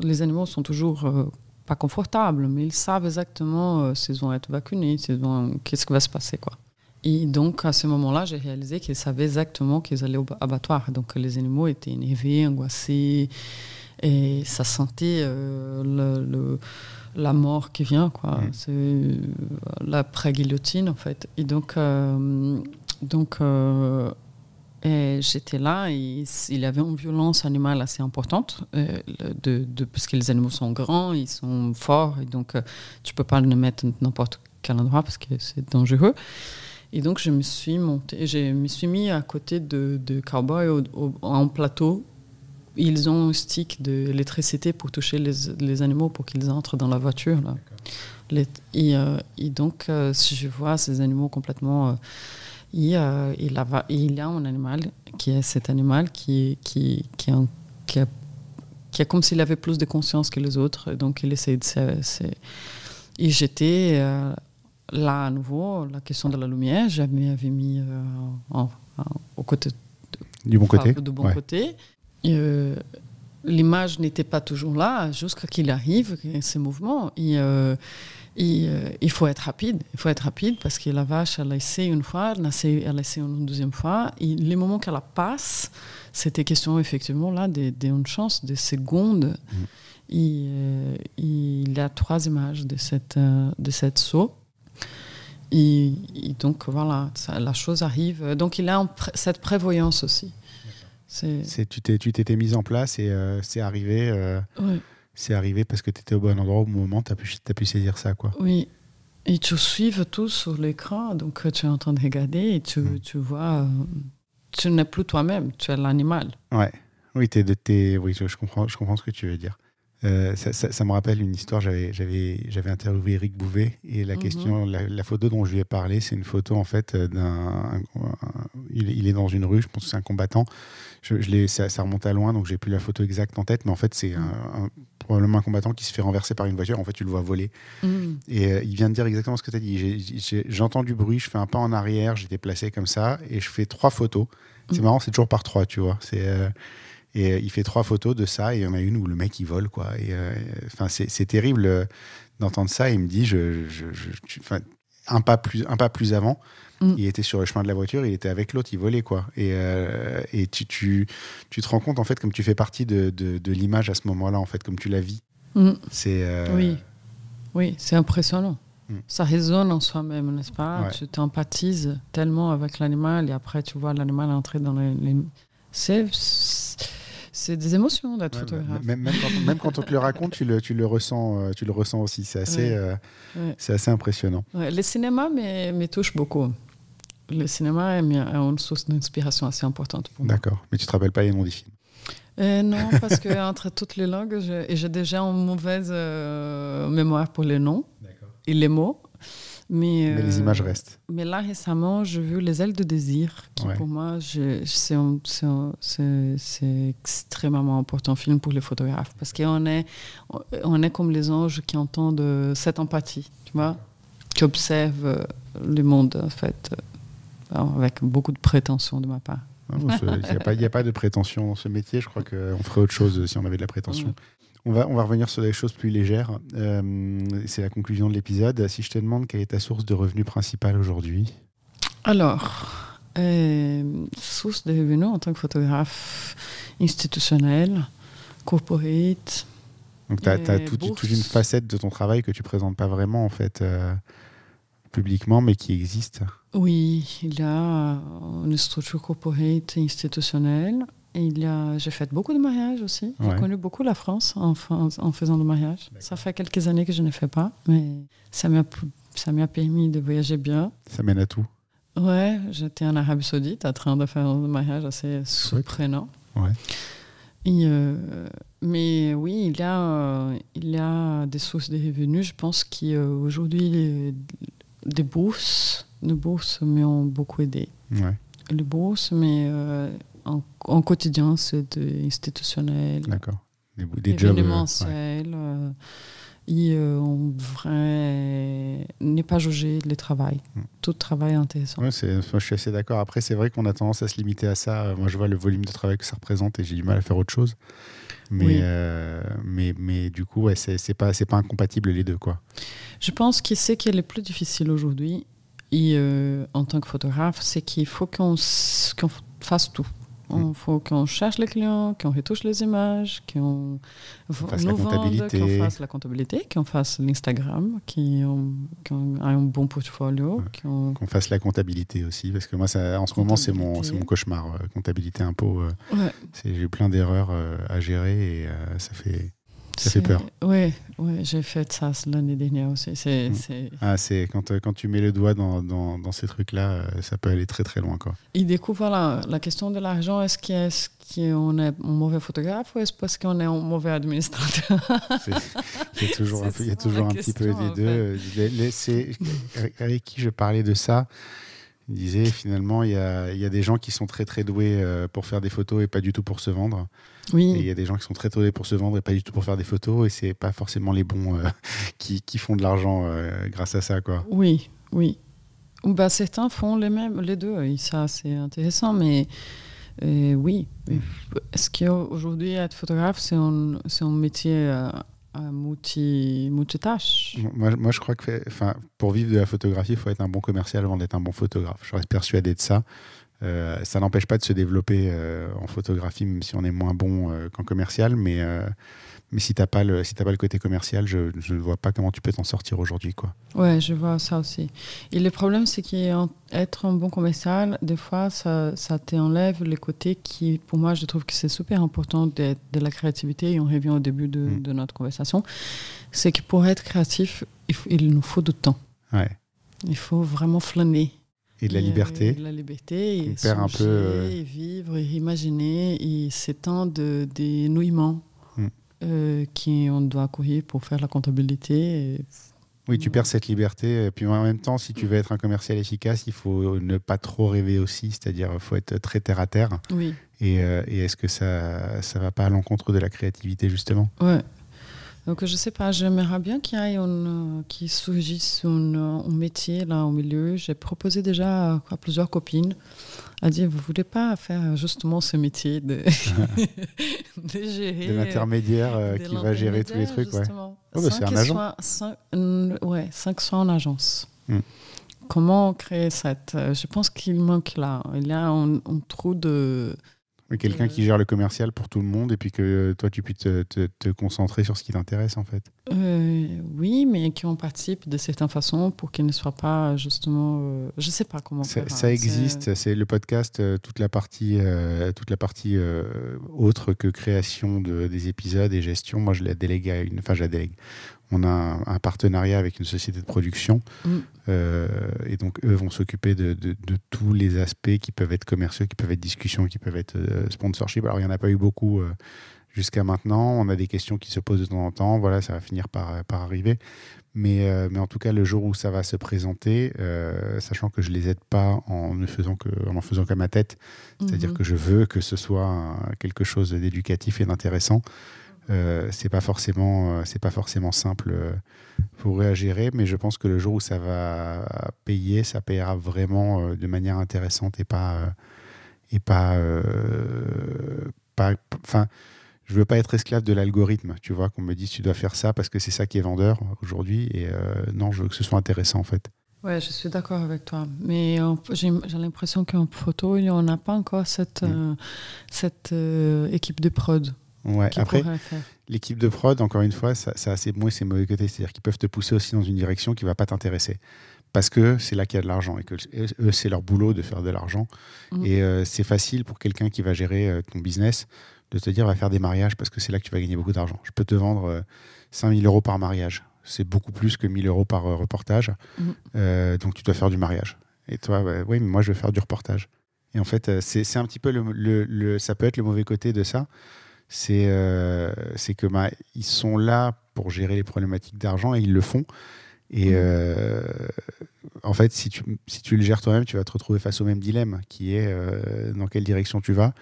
les animaux sont toujours euh, pas confortables, mais ils savent exactement euh, s'ils vont être vont, qu'est-ce qui va se passer. Quoi. Et donc, à ce moment-là, j'ai réalisé qu'ils savaient exactement qu'ils allaient au abattoir. Donc, les animaux étaient énervés, angoissés, et ça sentait euh, le, le- la mort qui vient, quoi. Mm. C'est euh, la pré-guillotine, en fait. Et donc, euh, donc euh, j'étais là et il y avait une violence animale assez importante, euh, de, de- parce que les animaux sont grands, ils sont forts, et donc euh, tu peux pas les mettre n'importe quel endroit parce que c'est dangereux. Et donc je me suis monté, je me suis mis à côté de, de cowboys au- au- en plateau. Ils ont un stick d'électricité pour toucher les, les animaux pour qu'ils entrent dans la voiture. Là. Les- et, euh, et donc, euh, si je vois ces animaux complètement... euh, il, il, a, il y a un animal qui est cet animal qui, qui, qui, est un- qui, a, qui comme s'il avait plus de conscience que les autres. Donc, il essaie de... Et j'étais là à nouveau, la question de la lumière, j'avais avais mis en- en- au côté, Du bon côté. De bon Ouais. côté. Euh, L'image n'était pas toujours là jusqu'à qu'il arrive, ces mouvements. Et, euh, et, euh, il faut être rapide. Il faut être rapide parce que la vache, elle a essayé une fois, elle a essayé, une deuxième fois. Et les moments qu'elle passe, c'était question effectivement là d'une chance, de secondes. Mm. Et, euh, il y a trois images de cette, de cette saut. Et, et donc voilà, ça- la chose arrive. Donc il a cette prévoyance aussi. C'est Tu t'es- tu t'étais mise en place et euh, c'est arrivé, euh, ouais, c'est arrivé parce que tu étais au bon endroit au bon moment, tu as pu, t'as pu saisir ça. quoi. oui. Et tu suives tout sur l'écran, donc euh, tu es en train de regarder et tu, Mm. tu vois, tu n'es plus toi-même, tu es l'animal. Ouais. Oui, t'es de tes... oui je, je comprends, je comprends ce que tu veux dire. Euh, ça, ça- ça me rappelle une histoire. J'avais, j'avais, j'avais interviewé Eric Bouvet et la Mhm. question, la, la photo dont je lui ai parlé, c'est une photo en fait d'un. un- un- il, est- il est dans une rue, je pense que c'est un combattant. Je, je l'ai, ça, ça remonte à loin, donc j'ai plus la photo exacte en tête, mais en fait c'est probablement un combattant qui se fait renverser par une voiture. En fait, tu le vois voler. Mm. Et euh, il vient de dire exactement ce que tu as dit. J'entends du bruit, je fais un pas en arrière, j'étais placé comme ça, et je fais trois photos. C'est Mm. marrant, c'est toujours par trois, tu vois. C'est euh, et euh, il fait trois photos de ça, et il y en a une où le mec il vole, quoi. Et enfin, c'est c'est terrible d'entendre ça. Il me dit, je, je- je- tu- enfin, un pas plus, un pas plus avant. Mm. Il était sur le chemin de la voiture, il était avec l'autre, il volait quoi. Et, euh, et tu, tu, tu te rends compte en fait comme tu fais partie de, de, de l'image à ce moment-là en fait, comme tu la vis. Mm. C'est euh, Oui, oui, c'est impressionnant. Mm. Ça résonne en soi-même, n'est-ce pas? Ouais. Tu t'empathises tellement avec l'animal et après tu vois l'animal entrer dans les... les- C'est, c'est des émotions d'être Ouais, photographe. même, même quand, même quand on te le raconte, tu le, tu le ressens, euh, tu le ressens aussi. C'est assez, Ouais. euh, Ouais. c'est assez impressionnant. Ouais, le cinéma me, me touche beaucoup. Le cinéma est une source d'inspiration assez importante pour moi. D'accord. Mais tu te rappelles pas les noms des films. Euh, non, parce que entre toutes les langues, j'ai déjà une mauvaise euh, mémoire pour les noms et les mots. Mais, Mais les euh, images restent. Mais là, récemment, j'ai vu Les ailes de désir, qui Ouais. pour moi, c'est extrêmement important film pour les photographes. Parce qu'on est, on est comme les anges qui entendent cette empathie, tu vois, qui observent le monde, en fait, avec beaucoup de prétention de ma part. Il n'y a, pas- y a pas de prétention dans ce métier. Je crois qu'on ferait autre chose si on avait de la prétention. On va, on va revenir sur des choses plus légères. Euh, c'est la conclusion de l'épisode. Si je te demande quelle est ta source de revenus principale aujourd'hui Alors, euh, source de revenus en tant que photographe institutionnel, corporate. Donc, tu as, bourse. toute une facette de ton travail que tu présentes pas vraiment, en fait, euh, publiquement, mais qui existe. Oui, il y a une structure corporate institutionnelle. Et il y a, j'ai fait beaucoup de mariages aussi. Ouais. J'ai connu beaucoup la France en, fa- en faisant des mariages. Ça fait quelques années que je ne fais pas, mais ça m'a, ça m'a permis de voyager bien. Ça mène à tout. Ouais, j'étais en Arabie Saoudite en train de faire un mariage assez surprenant. Ouais. Et, euh, mais oui, il y, a, euh, il y a des sources de revenus. Je pense qu'aujourd'hui, les- des bourses, des bourses m'ont beaucoup aidé. Ouais, Les bourses, mais euh, en, en quotidien, c'est institutionnel, d'accord. Des, des jobs. ouais. euh, et euh, on vrai n'est pas jugé le travail. Mm. Tout travail est intéressant. Ouais, c'est- enfin, je suis assez d'accord. Après, c'est vrai qu'on a tendance à se limiter à ça. Moi, je vois le volume de travail que ça représente et j'ai du mal à faire autre chose. Mais, Oui. euh, mais, mais du coup, ouais, c'est pas, pas incompatible les deux. Quoi. Je pense que ce qui est le plus difficile aujourd'hui, euh, en tant que photographe, c'est qu'il faut qu'on qu'on fasse tout. Il Mm. faut qu'on cherche les clients, qu'on retouche les images, qu'on fasse la nous comptabilité. qu'on fasse la comptabilité, qu'on fasse l'Instagram, qu'on ait un bon portfolio, qu'on- fasse la comptabilité aussi. Parce que moi, ça, en ce moment, c'est mon, mon cauchemar. euh, comptabilité, impôt. euh, Ouais, j'ai eu plein d'erreurs euh, à gérer et euh, ça fait. Ça fait peur. Oui, ouais, j'ai fait ça l'année dernière aussi. C'est Mm. Ah, quand, euh, quand tu mets le doigt dans, dans, dans ces trucs-là, euh, ça peut aller très très loin. Quoi. Et du coup, voilà, la question de l'argent, est-ce qu'on est, -ce qu'on est un mauvais photographe ou est-ce parce qu'on est un mauvais administrateur? Il y a toujours, un, peu, y a toujours un petit peu des en deux. Les- les- c'est- avec qui je parlais de ça, il disait finalement, il y a, il y a des gens qui sont très très doués euh, pour faire des photos et pas du tout pour se vendre. Et il Oui, y a des gens qui sont très doués pour se vendre et pas du tout pour faire des photos. Et c'est pas forcément les bons euh, qui, qui font de l'argent euh, grâce à ça. Quoi. oui, oui. Ou bah, certains font les mêmes, les deux, et ça c'est intéressant, mais oui. Est-ce qu'aujourd'hui, être photographe, c'est un, un métier multi, multitâche moi, je crois que pour vivre de la photographie, il faut être un bon commercial avant d'être un bon photographe. Je reste persuadé de ça. Euh, ça n'empêche pas de se développer euh, en photographie, même si on est moins bon euh, qu'en commercial. Mais, mais si tu n'as pas, le, si pas le côté commercial, je ne vois pas comment tu peux t'en sortir aujourd'hui. Quoi. Ouais, je vois ça aussi. Et le problème, c'est qu'être un bon commercial, des fois, ça, ça t'enlève les côtés qui, pour moi, je trouve que c'est super important de, de, la créativité. Et on revient au début de, mm. de notre conversation. C'est que pour être créatif, il, il nous faut du temps. Ouais. Il faut vraiment flâner. Et de la liberté. de la liberté, et un peu. Euh, et vivre, et imaginer, et c'est temps de, euh, qu'on doit courir pour faire la comptabilité. Oui, tu perds cette liberté. Et puis en même temps, si tu veux être un commercial efficace, il faut ne pas trop rêver aussi, c'est-à-dire il faut être très terre à terre. Oui. Et, euh, et est-ce que ça ne va pas à l'encontre de la créativité, justement? Ouais. Donc, je sais pas, j'aimerais bien qu'il y ait une, qui surgisse un, métier là au milieu. J'ai proposé déjà à, plusieurs copines à dire vous voulez pas faire justement ce métier de, de gérer. De l'intermédiaire euh, qui va gérer tous les trucs, ouais. Oh, bah, c'est un agent. Soit, ouais, 500 en agence. Hmm. Comment créer cette. Euh, je pense qu'il manque là. Il y a un, un trou de Quelqu'un qui gère le commercial pour tout le monde et puis que toi, tu puisses te, te, concentrer sur ce qui t'intéresse, en fait. Euh, oui, mais qui en participe de certaines façons pour qu'il ne soit pas justement. Euh, je ne sais pas comment ça, Ça existe. C'est le podcast, euh, toute la partie, toute la partie autre que création de, des épisodes et gestion. Moi, je la délègue à une. Enfin, je la délègue on a un, partenariat avec une société de production. Mm. Euh, et donc, eux vont s'occuper de, tous les aspects qui peuvent être commerciaux, qui peuvent être discussions, qui peuvent être euh, sponsorship. Alors, il n'y en a pas eu beaucoup euh, jusqu'à maintenant. On a des questions qui se posent de temps en temps. Voilà, ça va finir par, par arriver. Mais, mais en tout cas, le jour où ça va se présenter, sachant que je ne les aide pas en ne faisant que, en, faisant qu'à ma tête, c'est-à-dire mm-hmm. que je veux que ce soit quelque chose d'éducatif et d'intéressant. Euh, c'est pas forcément euh, c'est pas forcément simple euh, pour réagir, mais je pense que le jour où ça va payer, ça payera vraiment de manière intéressante et pas et pas pas enfin je veux pas être esclave de l'algorithme, tu vois, qu'on me dise tu dois faire ça parce que c'est ça qui est vendeur aujourd'hui et non, je veux que ce soit intéressant en fait. Ouais, je suis d'accord avec toi. Mais j'ai l'impression qu'en photo, il n'y en a pas encore cette, mm. cette équipe de prod. Ouais. Après, l'équipe de prod, encore une fois, ça, ça a ses bons et ses mauvais côtés. C'est-à-dire qu'ils peuvent te pousser aussi dans une direction qui ne va pas t'intéresser. Parce que c'est là qu'il y a de l'argent et que eux, c'est leur boulot de faire de l'argent. Mm. Et euh, c'est facile pour quelqu'un qui va gérer euh, ton business de te dire va faire des mariages parce que c'est là que tu vas gagner beaucoup d'argent. Je peux te vendre 5000 euh, euros par mariage. C'est beaucoup plus que 1000 euros par reportage. Mm. donc tu dois faire du mariage. Et toi, bah, oui, mais moi je vais faire du reportage. Et en fait, c'est un petit peu le, le, ça peut être le mauvais côté de ça c'est euh, que bah, ils sont là pour gérer les problématiques d'argent et ils le font. Et mmh. euh, en fait, si tu, si tu le gères toi-même, tu vas te retrouver face au même dilemme qui est euh, dans quelle direction tu vas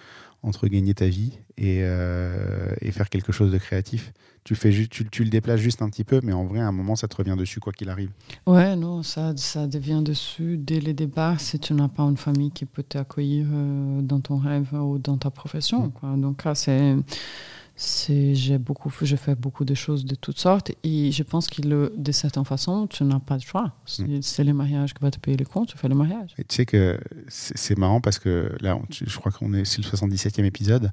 entre gagner ta vie et, et faire quelque chose de créatif tu, fais tu, tu, le déplaces juste un petit peu, mais en vrai, à un moment, ça te revient dessus, quoi qu'il arrive. Ouais, non, ça, ça devient dessus dès les départs si tu n'as pas une famille qui peut t'accueillir euh, dans ton rêve ou dans ta profession. Mm. Quoi. Donc là, c'est. J'ai beaucoup, je fais beaucoup de choses de toutes sortes et je pense que de certaine façon, tu n'as pas de choix. Mm. C'est le mariage qui va te payer les comptes, tu fais le mariage. Et tu sais que c'est marrant parce que là, je crois qu'on est, c'est le 77e épisode.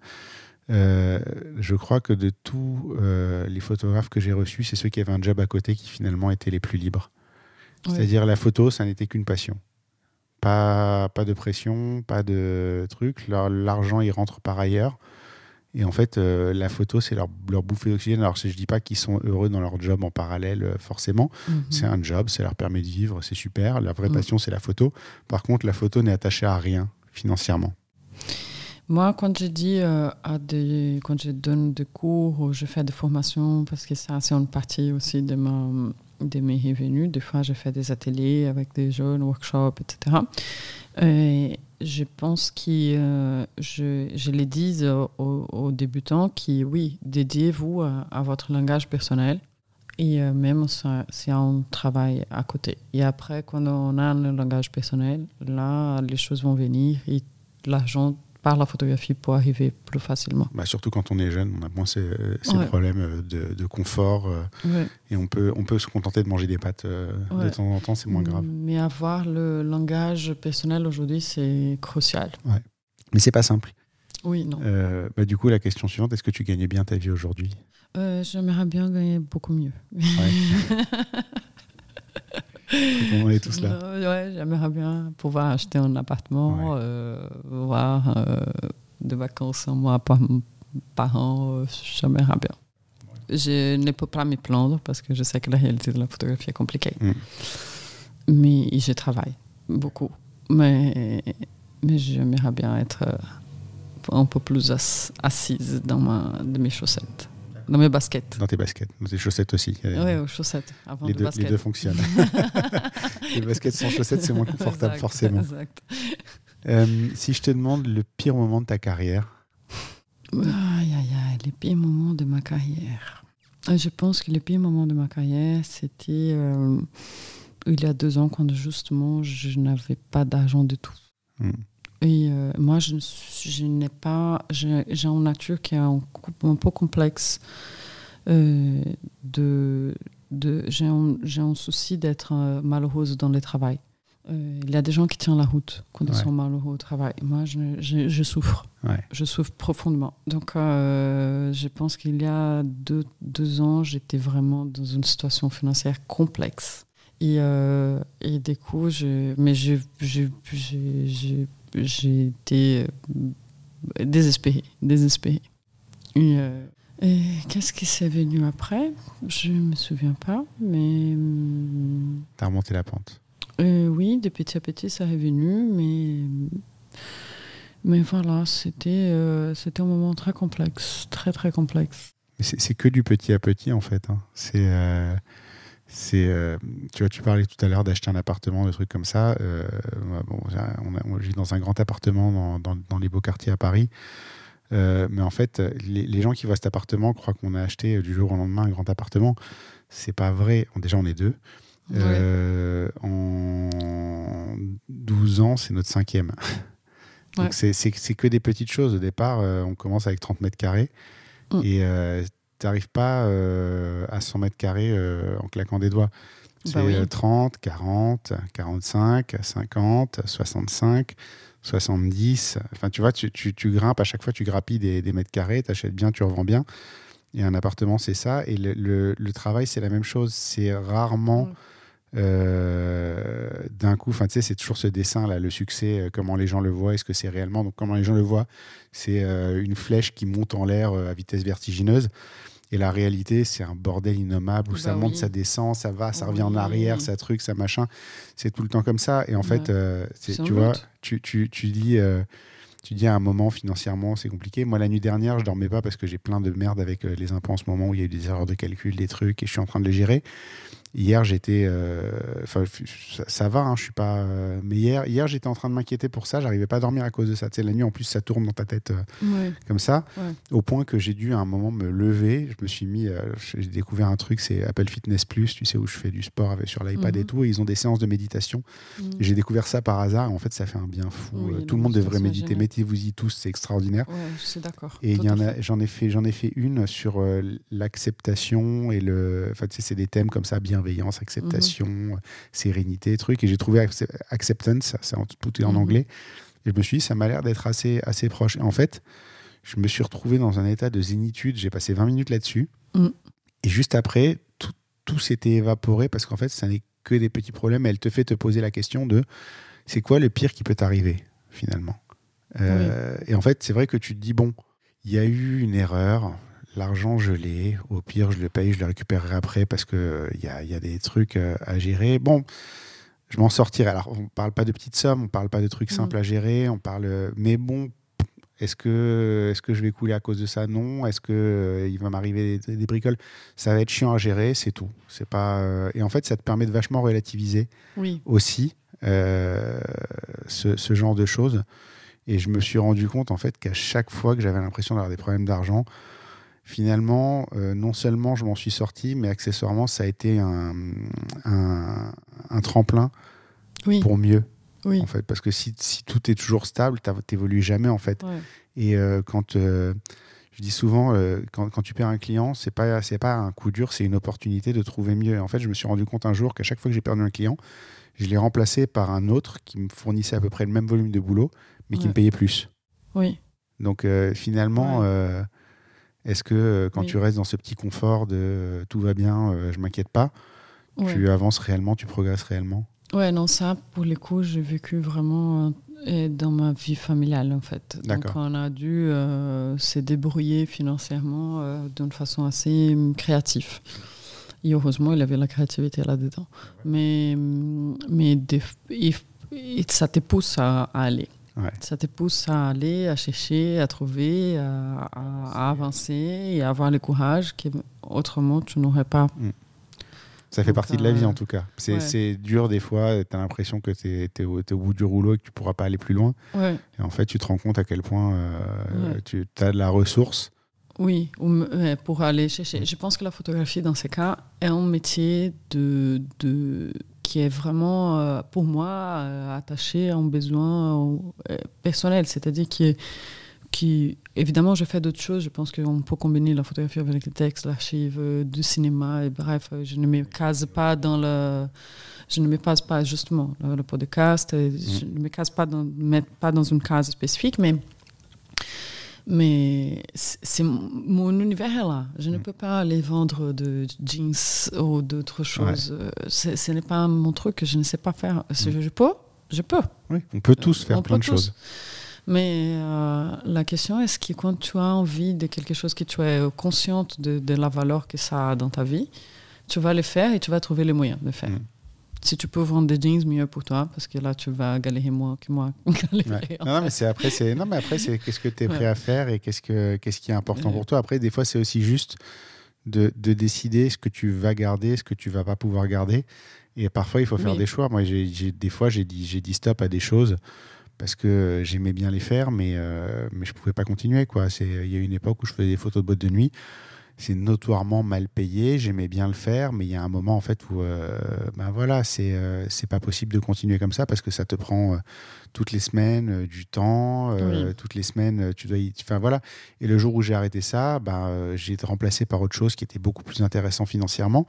Euh, je crois que de tous euh, les photographes que j'ai reçus, c'est ceux qui avaient un job à côté qui finalement étaient les plus libres. C'est-à-dire la photo, ça n'était qu'une passion. Pas, pas de pression, pas de truc. L'argent, il rentre par ailleurs. Et en fait, euh, la photo, c'est leur, leur bouffée d'oxygène. Alors, je ne dis pas qu'ils sont heureux dans leur job en parallèle, forcément. Mhm. C'est un job, ça leur permet de vivre, c'est super. La vraie passion, c'est la photo. Par contre, la photo n'est attachée à rien financièrement. Moi, quand je dis euh, à des, quand je donne des cours ou je fais des formations, parce que ça, c'est une partie aussi de, ma, de mes revenus. Des fois, je fais des ateliers avec des jeunes, workshops, etc. Et je pense que euh, je, je les dis aux, débutants qui, oui, dédiez-vous à, votre langage personnel. Et euh, même, c'est un travail à côté. Et après, quand on a le langage personnel, là, les choses vont venir et l'argent par la photographie pour arriver plus facilement. Bah, surtout quand on est jeune, on a moins ces, ces Ouais. problèmes euh, de, de confort euh, Ouais. et on peut, on peut se contenter de manger des pâtes euh, de Ouais. temps en temps, c'est moins grave. Mais avoir le langage personnel aujourd'hui, c'est crucial. Mais c'est pas simple. Oui, non. Euh, bah, du coup, la question suivante, est-ce que tu gagnais bien ta vie aujourd'hui? Euh, J'aimerais bien gagner beaucoup mieux. On est tous là. Euh, ouais, j'aimerais bien pouvoir acheter un appartement, Ouais. euh, voir euh, des vacances un mois par, par an. euh, j'aimerais bien. Je ne peux pas me plaindre parce que je sais que la réalité de la photographie est compliquée. Mm. Mais je travaille beaucoup. Mais, mais j'aimerais bien être un peu plus ass- assise dans, ma, dans mes chaussettes, dans mes baskets. Dans tes baskets, dans tes chaussettes aussi. Oui, aux chaussettes, avant les, de deux, les baskets. deux fonctionnent. les baskets sans chaussettes, c'est moins confortable, Exact, forcément. exact. Euh, si je te demande le pire moment de ta carrière, Aïe, aïe, aïe, les pires moments de ma carrière. Euh, Je pense que les pires moments de ma carrière, c'était euh, il y a deux ans, quand justement je n'avais pas d'argent du tout. Hmm. Et euh, moi, je, n'ai pas. J'ai j'ai une nature qui est un, peu complexe. euh, de, de, j'ai un, j'ai un souci d'être euh, malheureuse dans le travail. Euh, il y a des gens qui tiennent la route quand ils sont malheureux au travail. Moi, je, je, je souffre. Ouais. Je souffre profondément. Donc, euh, je pense qu'il y a deux, deux ans, j'étais vraiment dans une situation financière complexe. Et, euh, et du coup, je, mais je- j'ai été euh, désespérée. désespérée. Et, euh, et qu'est-ce qui s'est venu après? Je ne me souviens pas, mais hum, t'as remonté la pente. euh, oui, de petit à petit, ça est venu, mais, mais voilà, c'était euh, c'était un moment très complexe, très très complexe. C'est c'est que du petit à petit, en fait. hein. C'est. euh, c'est, euh, tu vois, tu parlais tout à l'heure d'acheter un appartement, des trucs comme ça. Euh, bon, on, vit dans un grand appartement dans, dans- dans les beaux quartiers à Paris. Euh, mais en fait, les, les gens qui voient cet appartement croient qu'on a acheté du jour au lendemain un grand appartement. C'est pas vrai. Déjà, on est deux. En 12 ans, c'est notre cinquième. Donc Ouais. c'est- que des petites choses. Au départ, on commence avec 30 mètres carrés Mm. et tu n'arrives pas euh, à 100 mètres carrés euh, en claquant des doigts. C'est Bah oui. euh, 30, 40, 45, 50, 65, 70. Enfin, tu vois, tu, tu- tu grimpes à chaque fois, tu grappilles des, des mètres carrés, tu achètes bien, tu revends bien. Et un appartement, c'est ça. Et le, le- le travail, c'est la même chose. C'est rarement Mm. euh, d'un coup, enfin, tu sais, c'est toujours ce dessin là, le succès, euh, comment les gens le voient, est-ce que c'est réellement Donc, comment les gens le voient, c'est euh, une flèche qui monte en l'air à vitesse vertigineuse. Et la réalité, c'est un bordel innommable où Bah ça monte, ça descend, ça va, ça revient en arrière, ça truc, ça machin. C'est tout le temps comme ça. Et en fait, euh, tu vois, tu, tu, tu dis. euh, tu dis à un moment financièrement c'est compliqué. Moi la nuit dernière je dormais pas parce que j'ai plein de merde avec euh, les impôts en ce moment où il y a eu des erreurs de calcul, des trucs et je suis en train de les gérer. Hier j'étais, euh, enfin ça, ça va, hein, je suis pas. euh, mais hier, hier j'étais en train de m'inquiéter pour ça. J'arrivais pas à dormir à cause de ça. Tu sais la nuit en plus ça tourne dans ta tête euh, Ouais. comme ça, Ouais. au point que j'ai dû à un moment me lever. Je me suis mis, j'ai découvert un truc, c'est Apple Fitness Plus, tu sais où je fais du sport avec sur l'iPad et Mhm. tout, et ils ont des séances de méditation. Mm. J'ai découvert ça par hasard. Et en fait, ça fait un bien fou. Oui, tout le monde devrait méditer. Mettez-vous-y tous, c'est extraordinaire. Ouais, je suis d'accord. Et j'en ai fait, ai fait une sur euh, l'acceptation et le, enfin tu sais, c'est des thèmes comme ça, bienveillance, acceptation, Mhm. euh, sérénité, truc. Et j'ai trouvé acce- acceptance, ça en- tout est en Mhm. anglais. Et je me suis dit, ça m'a l'air d'être assez, assez proche. Et en fait, je me suis retrouvé dans un état de zénitude. J'ai passé 20 minutes là-dessus. Mhm. Et juste après, tout, tout s'était évaporé parce qu'en fait, ça n'est que des petits problèmes. Elle te fait te poser la question de, c'est quoi le pire qui peut t'arriver finalement? Euh, Et en fait, c'est vrai que tu te dis, bon, il y a eu une erreur, l'argent je l'ai, au pire je le paye, je le récupérerai après parce qu'il il y, a, y a des trucs euh, à gérer. Bon, je m'en sortirai. Alors, on parle pas de petites sommes, on parle pas de trucs Mhm. simples à gérer, on parle. euh, Mais bon, est-ce que, est que je vais couler à cause de ça? Non. Est-ce que euh, il va m'arriver des, des bricoles? Ça va être chiant à gérer, c'est tout. C'est pas. euh, Et en fait, ça te permet de vachement relativiser Oui. aussi euh, ce, ce genre de choses. Et je me suis rendu compte en fait qu'à chaque fois que j'avais l'impression d'avoir des problèmes d'argent, finalement, euh, non seulement je m'en suis sorti, mais accessoirement, ça a été un, un, un tremplin Oui. pour mieux. Oui. en fait, parce que si, si tout est toujours stable, tu n'évolues jamais en fait. Ouais. Et euh, quand euh, je dis souvent, quand, quand tu perds un client, c'est pas c'est pas un coup dur, c'est une opportunité de trouver mieux. Et en fait, je me suis rendu compte un jour qu'à chaque fois que j'ai perdu un client, je l'ai remplacé par un autre qui me fournissait à peu près le même volume de boulot, mais qui me payait plus. Oui. Donc finalement, Ouais. Est-ce que euh, quand Oui. tu restes dans ce petit confort de euh, tout va bien, euh, je m'inquiète pas, Ouais. tu avances réellement, tu progresses réellement? Ouais, non, ça, pour les coups, j'ai vécu vraiment euh, dans ma vie familiale, en fait. Donc, on a dû euh, se débrouiller financièrement euh, d'une façon assez hum, créative. Et heureusement, il avait la créativité là-dedans. Mais, hum, mais des- ça te pousse à, à aller. Ouais. Ça te pousse à aller, à chercher, à trouver, à, à- à avancer et à avoir le courage que autrement tu n'aurais pas. Ça fait Donc, partie de la vie euh, en tout cas. C'est ouais. dur des fois, tu as l'impression que tu es, au bout du rouleau et que tu pourras pas aller plus loin. Ouais. Et en fait, tu te rends compte à quel point euh, tu as de la ressource. Oui, pour aller chercher. Je pense que la photographie, dans ces cas, est un métier de, de, qui est vraiment, euh, pour moi, euh, attaché à un besoin euh, personnel. C'est-à-dire qui, qui, évidemment, je fais d'autres choses. Je pense qu'on peut combiner la photographie avec le texte, l'archive, du cinéma. Et bref, je ne me case pas dans le. Je ne me passe pas justement le, le podcast. Je ne me case pas dans, pas dans une case spécifique, mais mais c'est mon- univers est là. Je ne peux pas aller vendre de jeans ou d'autres choses. Euh, Ce n'est pas mon truc. Je ne sais pas faire. Si Je peux, je peux. Oui, on peut tous faire On plein de choses. Mais euh, la question est-ce que quand tu as envie de quelque chose que tu es consciente de, de la valeur que ça a dans ta vie, tu vas le faire et tu vas trouver les moyens de le faire. Mm. Si tu peux vendre des jeans, mieux pour toi, parce que là, tu vas galérer moins que moi. galérer, Ouais. en Non, non, mais c'est après, c'est non, mais après, c'est qu'est-ce que tu es prêt Ouais. à faire et qu'est-ce que qu'est-ce qui est important Ouais. pour toi. Après, des fois, c'est aussi juste de, de décider ce que tu vas garder, ce que tu vas pas pouvoir garder. Et parfois, il faut faire Oui. des choix. Moi, j'ai des fois, j'ai dit j'ai dit stop à des choses parce que j'aimais bien les faire, mais euh, mais je pouvais pas continuer. Quoi. C'est il y a eu une époque où je faisais des photos de boîte de nuit. C'est notoirement mal payé. J'aimais bien le faire, mais il y a un moment en fait où euh, ben voilà, c'est euh, c'est pas possible de continuer comme ça parce que ça te prend euh, toutes les semaines euh, du temps, euh, Oui. toutes les semaines tu dois y... enfin voilà. Et le jour où j'ai arrêté ça, ben, j'ai été remplacé par autre chose qui était beaucoup plus intéressant financièrement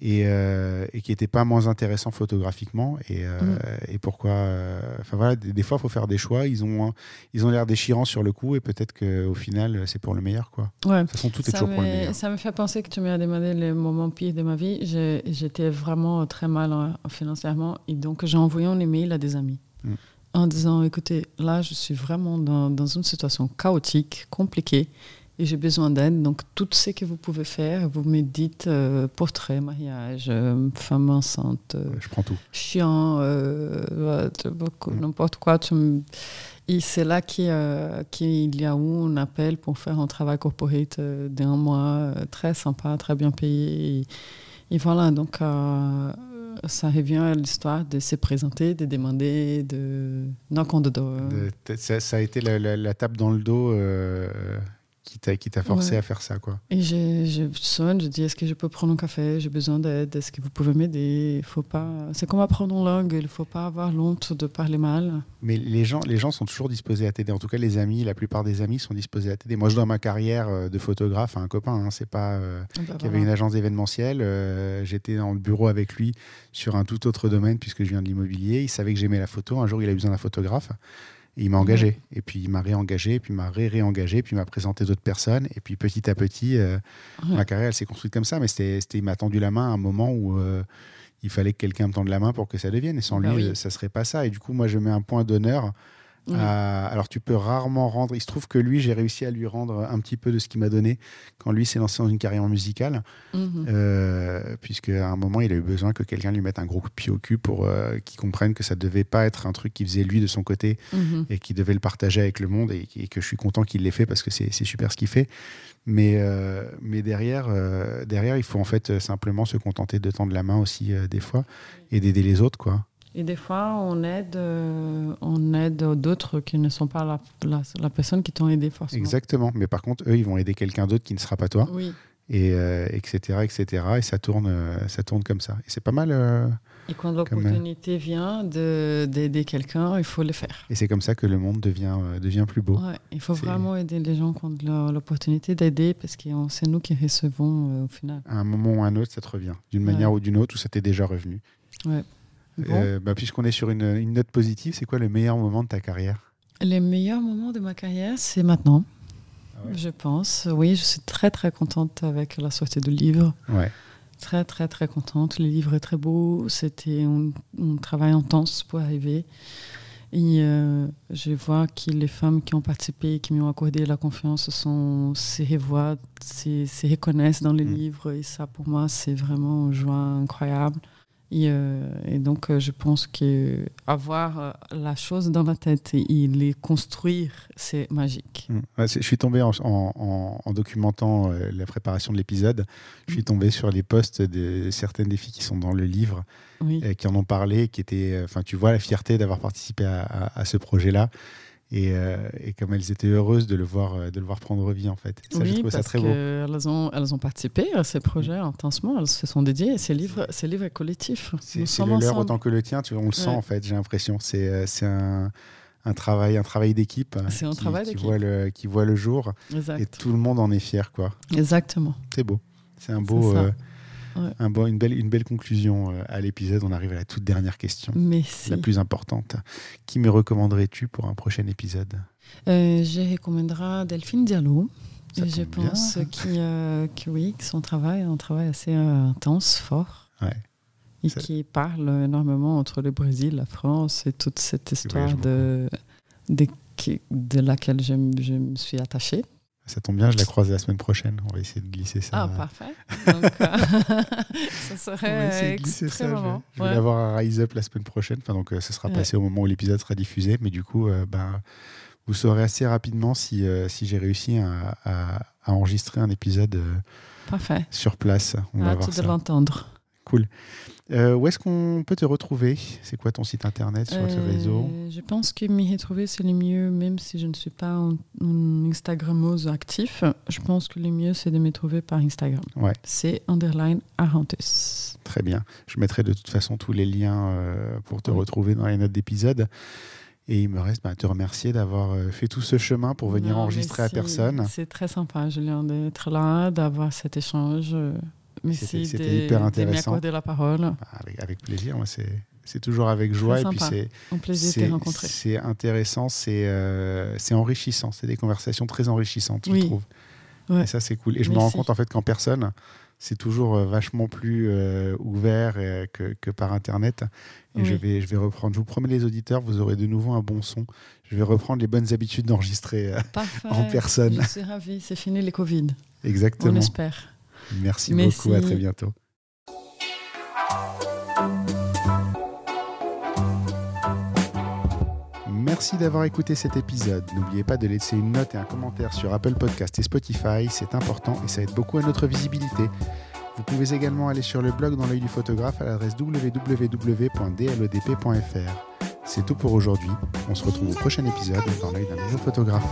et, euh, et qui n'était pas moins intéressant photographiquement. Et, euh, Mm. et pourquoi euh, Enfin voilà, des, des fois il faut faire des choix. Ils ont ils ont l'air déchirants sur le coup et peut-être qu'au final c'est pour le meilleur quoi. Ouais. De toute façon tout est Ça toujours pour le me- meilleur. Ça me fait penser que tu m'as demandé le moment pire de ma vie. J'étais vraiment très mal euh, financièrement et donc j'ai envoyé un email à des amis Mm. en disant écoutez, là je suis vraiment dans, dans une situation chaotique, compliquée et j'ai besoin d'aide. Donc tout ce que vous pouvez faire, vous me dites euh, portrait, mariage, euh, femme enceinte, euh, Ouais, je prends tout. chiant, euh, Mm. n'importe quoi. Me- Et c'est là qu'il y a eu un appel pour faire un travail corporate d'un mois, très sympa, très bien payé. Et, et voilà, donc ça revient à l'histoire de se présenter, de demander, de knock on the door. De- ça, ça a été la, la- la tape dans le dos qui t'a qui t'a forcé Ouais. à faire ça quoi. Et je, je sonne, je dis est-ce que je peux prendre un café? J'ai besoin d'aide. Est-ce que vous pouvez m'aider? Il faut pas. C'est comme apprendre une langue. Il ne faut pas avoir honte de parler mal. Mais les gens, les gens sont toujours disposés à t'aider. En tout cas, les amis, la plupart des amis sont disposés à t'aider. Moi, je dois ma carrière euh, de photographe à un copain. Hein, c'est pas euh, Ah bah qui avait une agence événementielle. euh, J'étais dans le bureau avec lui sur un tout autre domaine puisque je viens de l'immobilier. Il savait que j'aimais la photo. Un jour, il a eu besoin d'un photographe. Et il m'a engagé. Et puis, il m'a réengagé. Et puis, il m'a ré-réengagé. Puis, il m'a présenté d'autres personnes. Et puis, petit à petit, euh, Ouais. ma carrière, elle s'est construite comme ça. Mais c'était, c'était- il m'a tendu la main à un moment où euh, il fallait que quelqu'un me tende la main pour que ça devienne. Et sans Bah lui, oui. euh, ça serait pas ça. Et du coup, moi, je mets un point d'honneur À- alors tu peux rarement rendre. Il se trouve que lui, j'ai réussi à lui rendre un petit peu de ce qu'il m'a donné quand lui s'est lancé dans une carrière musicale, Mhm. euh, puisque à un moment il a eu besoin que quelqu'un lui mette un gros coup de pied au cul pour euh, qu'il comprenne que ça devait pas être un truc qu'il faisait lui de son côté Mhm. et qu'il devait le partager avec le monde et, et que je suis content qu'il l'ait fait parce que c'est super ce qu'il fait. Mais, euh, mais derrière, euh, derrière, il faut en fait euh, simplement se contenter de tendre la main aussi euh, des fois et d'aider les autres quoi. Et des fois, on aide, euh, on aide d'autres qui ne sont pas la, la, la personne qui t'ont aidé forcément. Exactement. Mais par contre, eux, ils vont aider quelqu'un d'autre qui ne sera pas toi. Oui. et euh, etc etc et ça tourne euh, ça tourne comme ça et c'est pas mal euh, Et quand l'opportunité vient de- d'aider quelqu'un, il faut le faire. et c'est comme ça que le monde devient devient plus beau Ouais, il faut vraiment aider les gens la- l'opportunité d'aider parce que c'est nous qui recevons au final. à un moment ou à un autre ça te revient d'une Ouais. manière ou d'une autre ou ça t'est déjà revenu Ouais. Bon. Euh, bah, puisqu'on est sur une, une note positive c'est quoi le meilleur moment de ta carrière? Les meilleurs moments de ma carrière, c'est maintenant, Ah ouais? je pense. Oui, je suis très très contente avec la sortie du livre. ouais Très très très contente. Le livre est très beau. C'était un, un travail intense pour arriver. Et euh, je vois que les femmes qui ont participé, qui m'ont accordé la confiance, sont, se revoient, se, se reconnaissent dans le Mm. livre. Et ça, pour moi, c'est vraiment une joie incroyable. Et, euh, et donc, euh, je pense que avoir euh, la chose dans la tête et, et les construire, c'est magique. Mm. Ouais, je suis tombé en, en- en- en documentant euh, la préparation de l'épisode je Mm. suis tombé sur les posts de certaines des filles qui sont dans le livre Oui. qui en ont parlé, qui étaient, enfin, tu vois la fierté d'avoir participé à, à- à ce projet-là, et, euh, et comme elles étaient heureuses de le voir, euh, de le voir prendre vie en fait. Ça, oui, trouvé ça parce très beau. ont, elles ont participé à ces projets intensement, elles se sont dédiées. Et ces livres, ces livres est collectif. C'est le leur autant que le tien, tu on le sent en fait. J'ai l'impression, c'est euh, c'est un, un travail, un travail d'équipe. C'est un qui- travail qui voit le, qui voit le jour, et tout le monde en est fier, quoi. Exactement. C'est beau. C'est un beau, euh, Ouais. un beau, une belle, une belle conclusion euh, à l'épisode. On arrive à la toute dernière question, la plus importante. Qui me recommanderais-tu pour un prochain épisode? Euh, je recommanderai Delphine Diallo. Je bien. pense qu'il que oui, que son travail est un travail assez euh, intense, fort. Ouais. Et qui parle énormément entre le Brésil, la France et toute cette histoire de, de, laquelle je, je me suis attachée. Ça tombe bien, je la croise la semaine prochaine. On va essayer de glisser ça. Ah, parfait. Donc, euh, ça On va serait essayer de glisser ça. Je, vais l'avoir à Rise Up la semaine prochaine. Enfin, donc, euh, ce sera Ouais. passé au moment où l'épisode sera diffusé. Mais du coup, euh, ben, vous saurez assez rapidement si, euh, si j'ai réussi à, à- à enregistrer un épisode euh, Parfait. sur place. On va voir de ça. l'entendre. Cool. Euh, où est-ce qu'on peut te retrouver? C'est quoi ton site internet sur ce Euh, réseau Je pense que m'y retrouver, c'est le mieux, même si je ne suis pas un, Instagrammeuse actif. Je pense que le mieux, c'est de me trouver par Instagram. Ouais. C'est underline Arantus. Très bien. Je mettrai de toute façon tous les liens euh, pour te Oui. retrouver dans les notes d'épisode. Et il me reste bah, à te remercier d'avoir euh, fait tout ce chemin pour venir Non, enregistrer à personne. C'est très sympa, Julien, d'être là, d'avoir cet échange. Merci C'était- de, hyper de intéressant. m'accorder la parole. Bah, Avec, avec plaisir, moi c'est c'est toujours avec joie et puis c'est de intéressant, c'est euh, c'est enrichissant, c'est des conversations très enrichissantes, je trouve. Ouais. Et ça c'est cool. Et je me rends compte en fait qu'en personne, c'est toujours euh, vachement plus euh, ouvert euh, que, que par internet. Et je vais je vais reprendre. Je vous promets les auditeurs, vous aurez de nouveau un bon son. Je vais reprendre les bonnes habitudes d'enregistrer. euh, en personne. Je suis ravie. C'est fini les Covid. On exactement. espère. Merci, Merci. beaucoup. À très bientôt. Merci d'avoir écouté cet épisode. N'oubliez pas de laisser une note et un commentaire sur Apple Podcast et Spotify, c'est important et ça aide beaucoup à notre visibilité. Vous pouvez également aller sur le blog dans l'œil du photographe à l'adresse www.dlodp.fr. C'est tout pour aujourd'hui. On se retrouve au prochain épisode dans l'œil d'un nouveau photographe.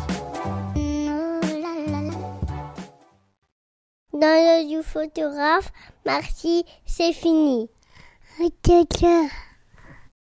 Dans l'œil du photographe, merci, c'est fini. Ok, ok.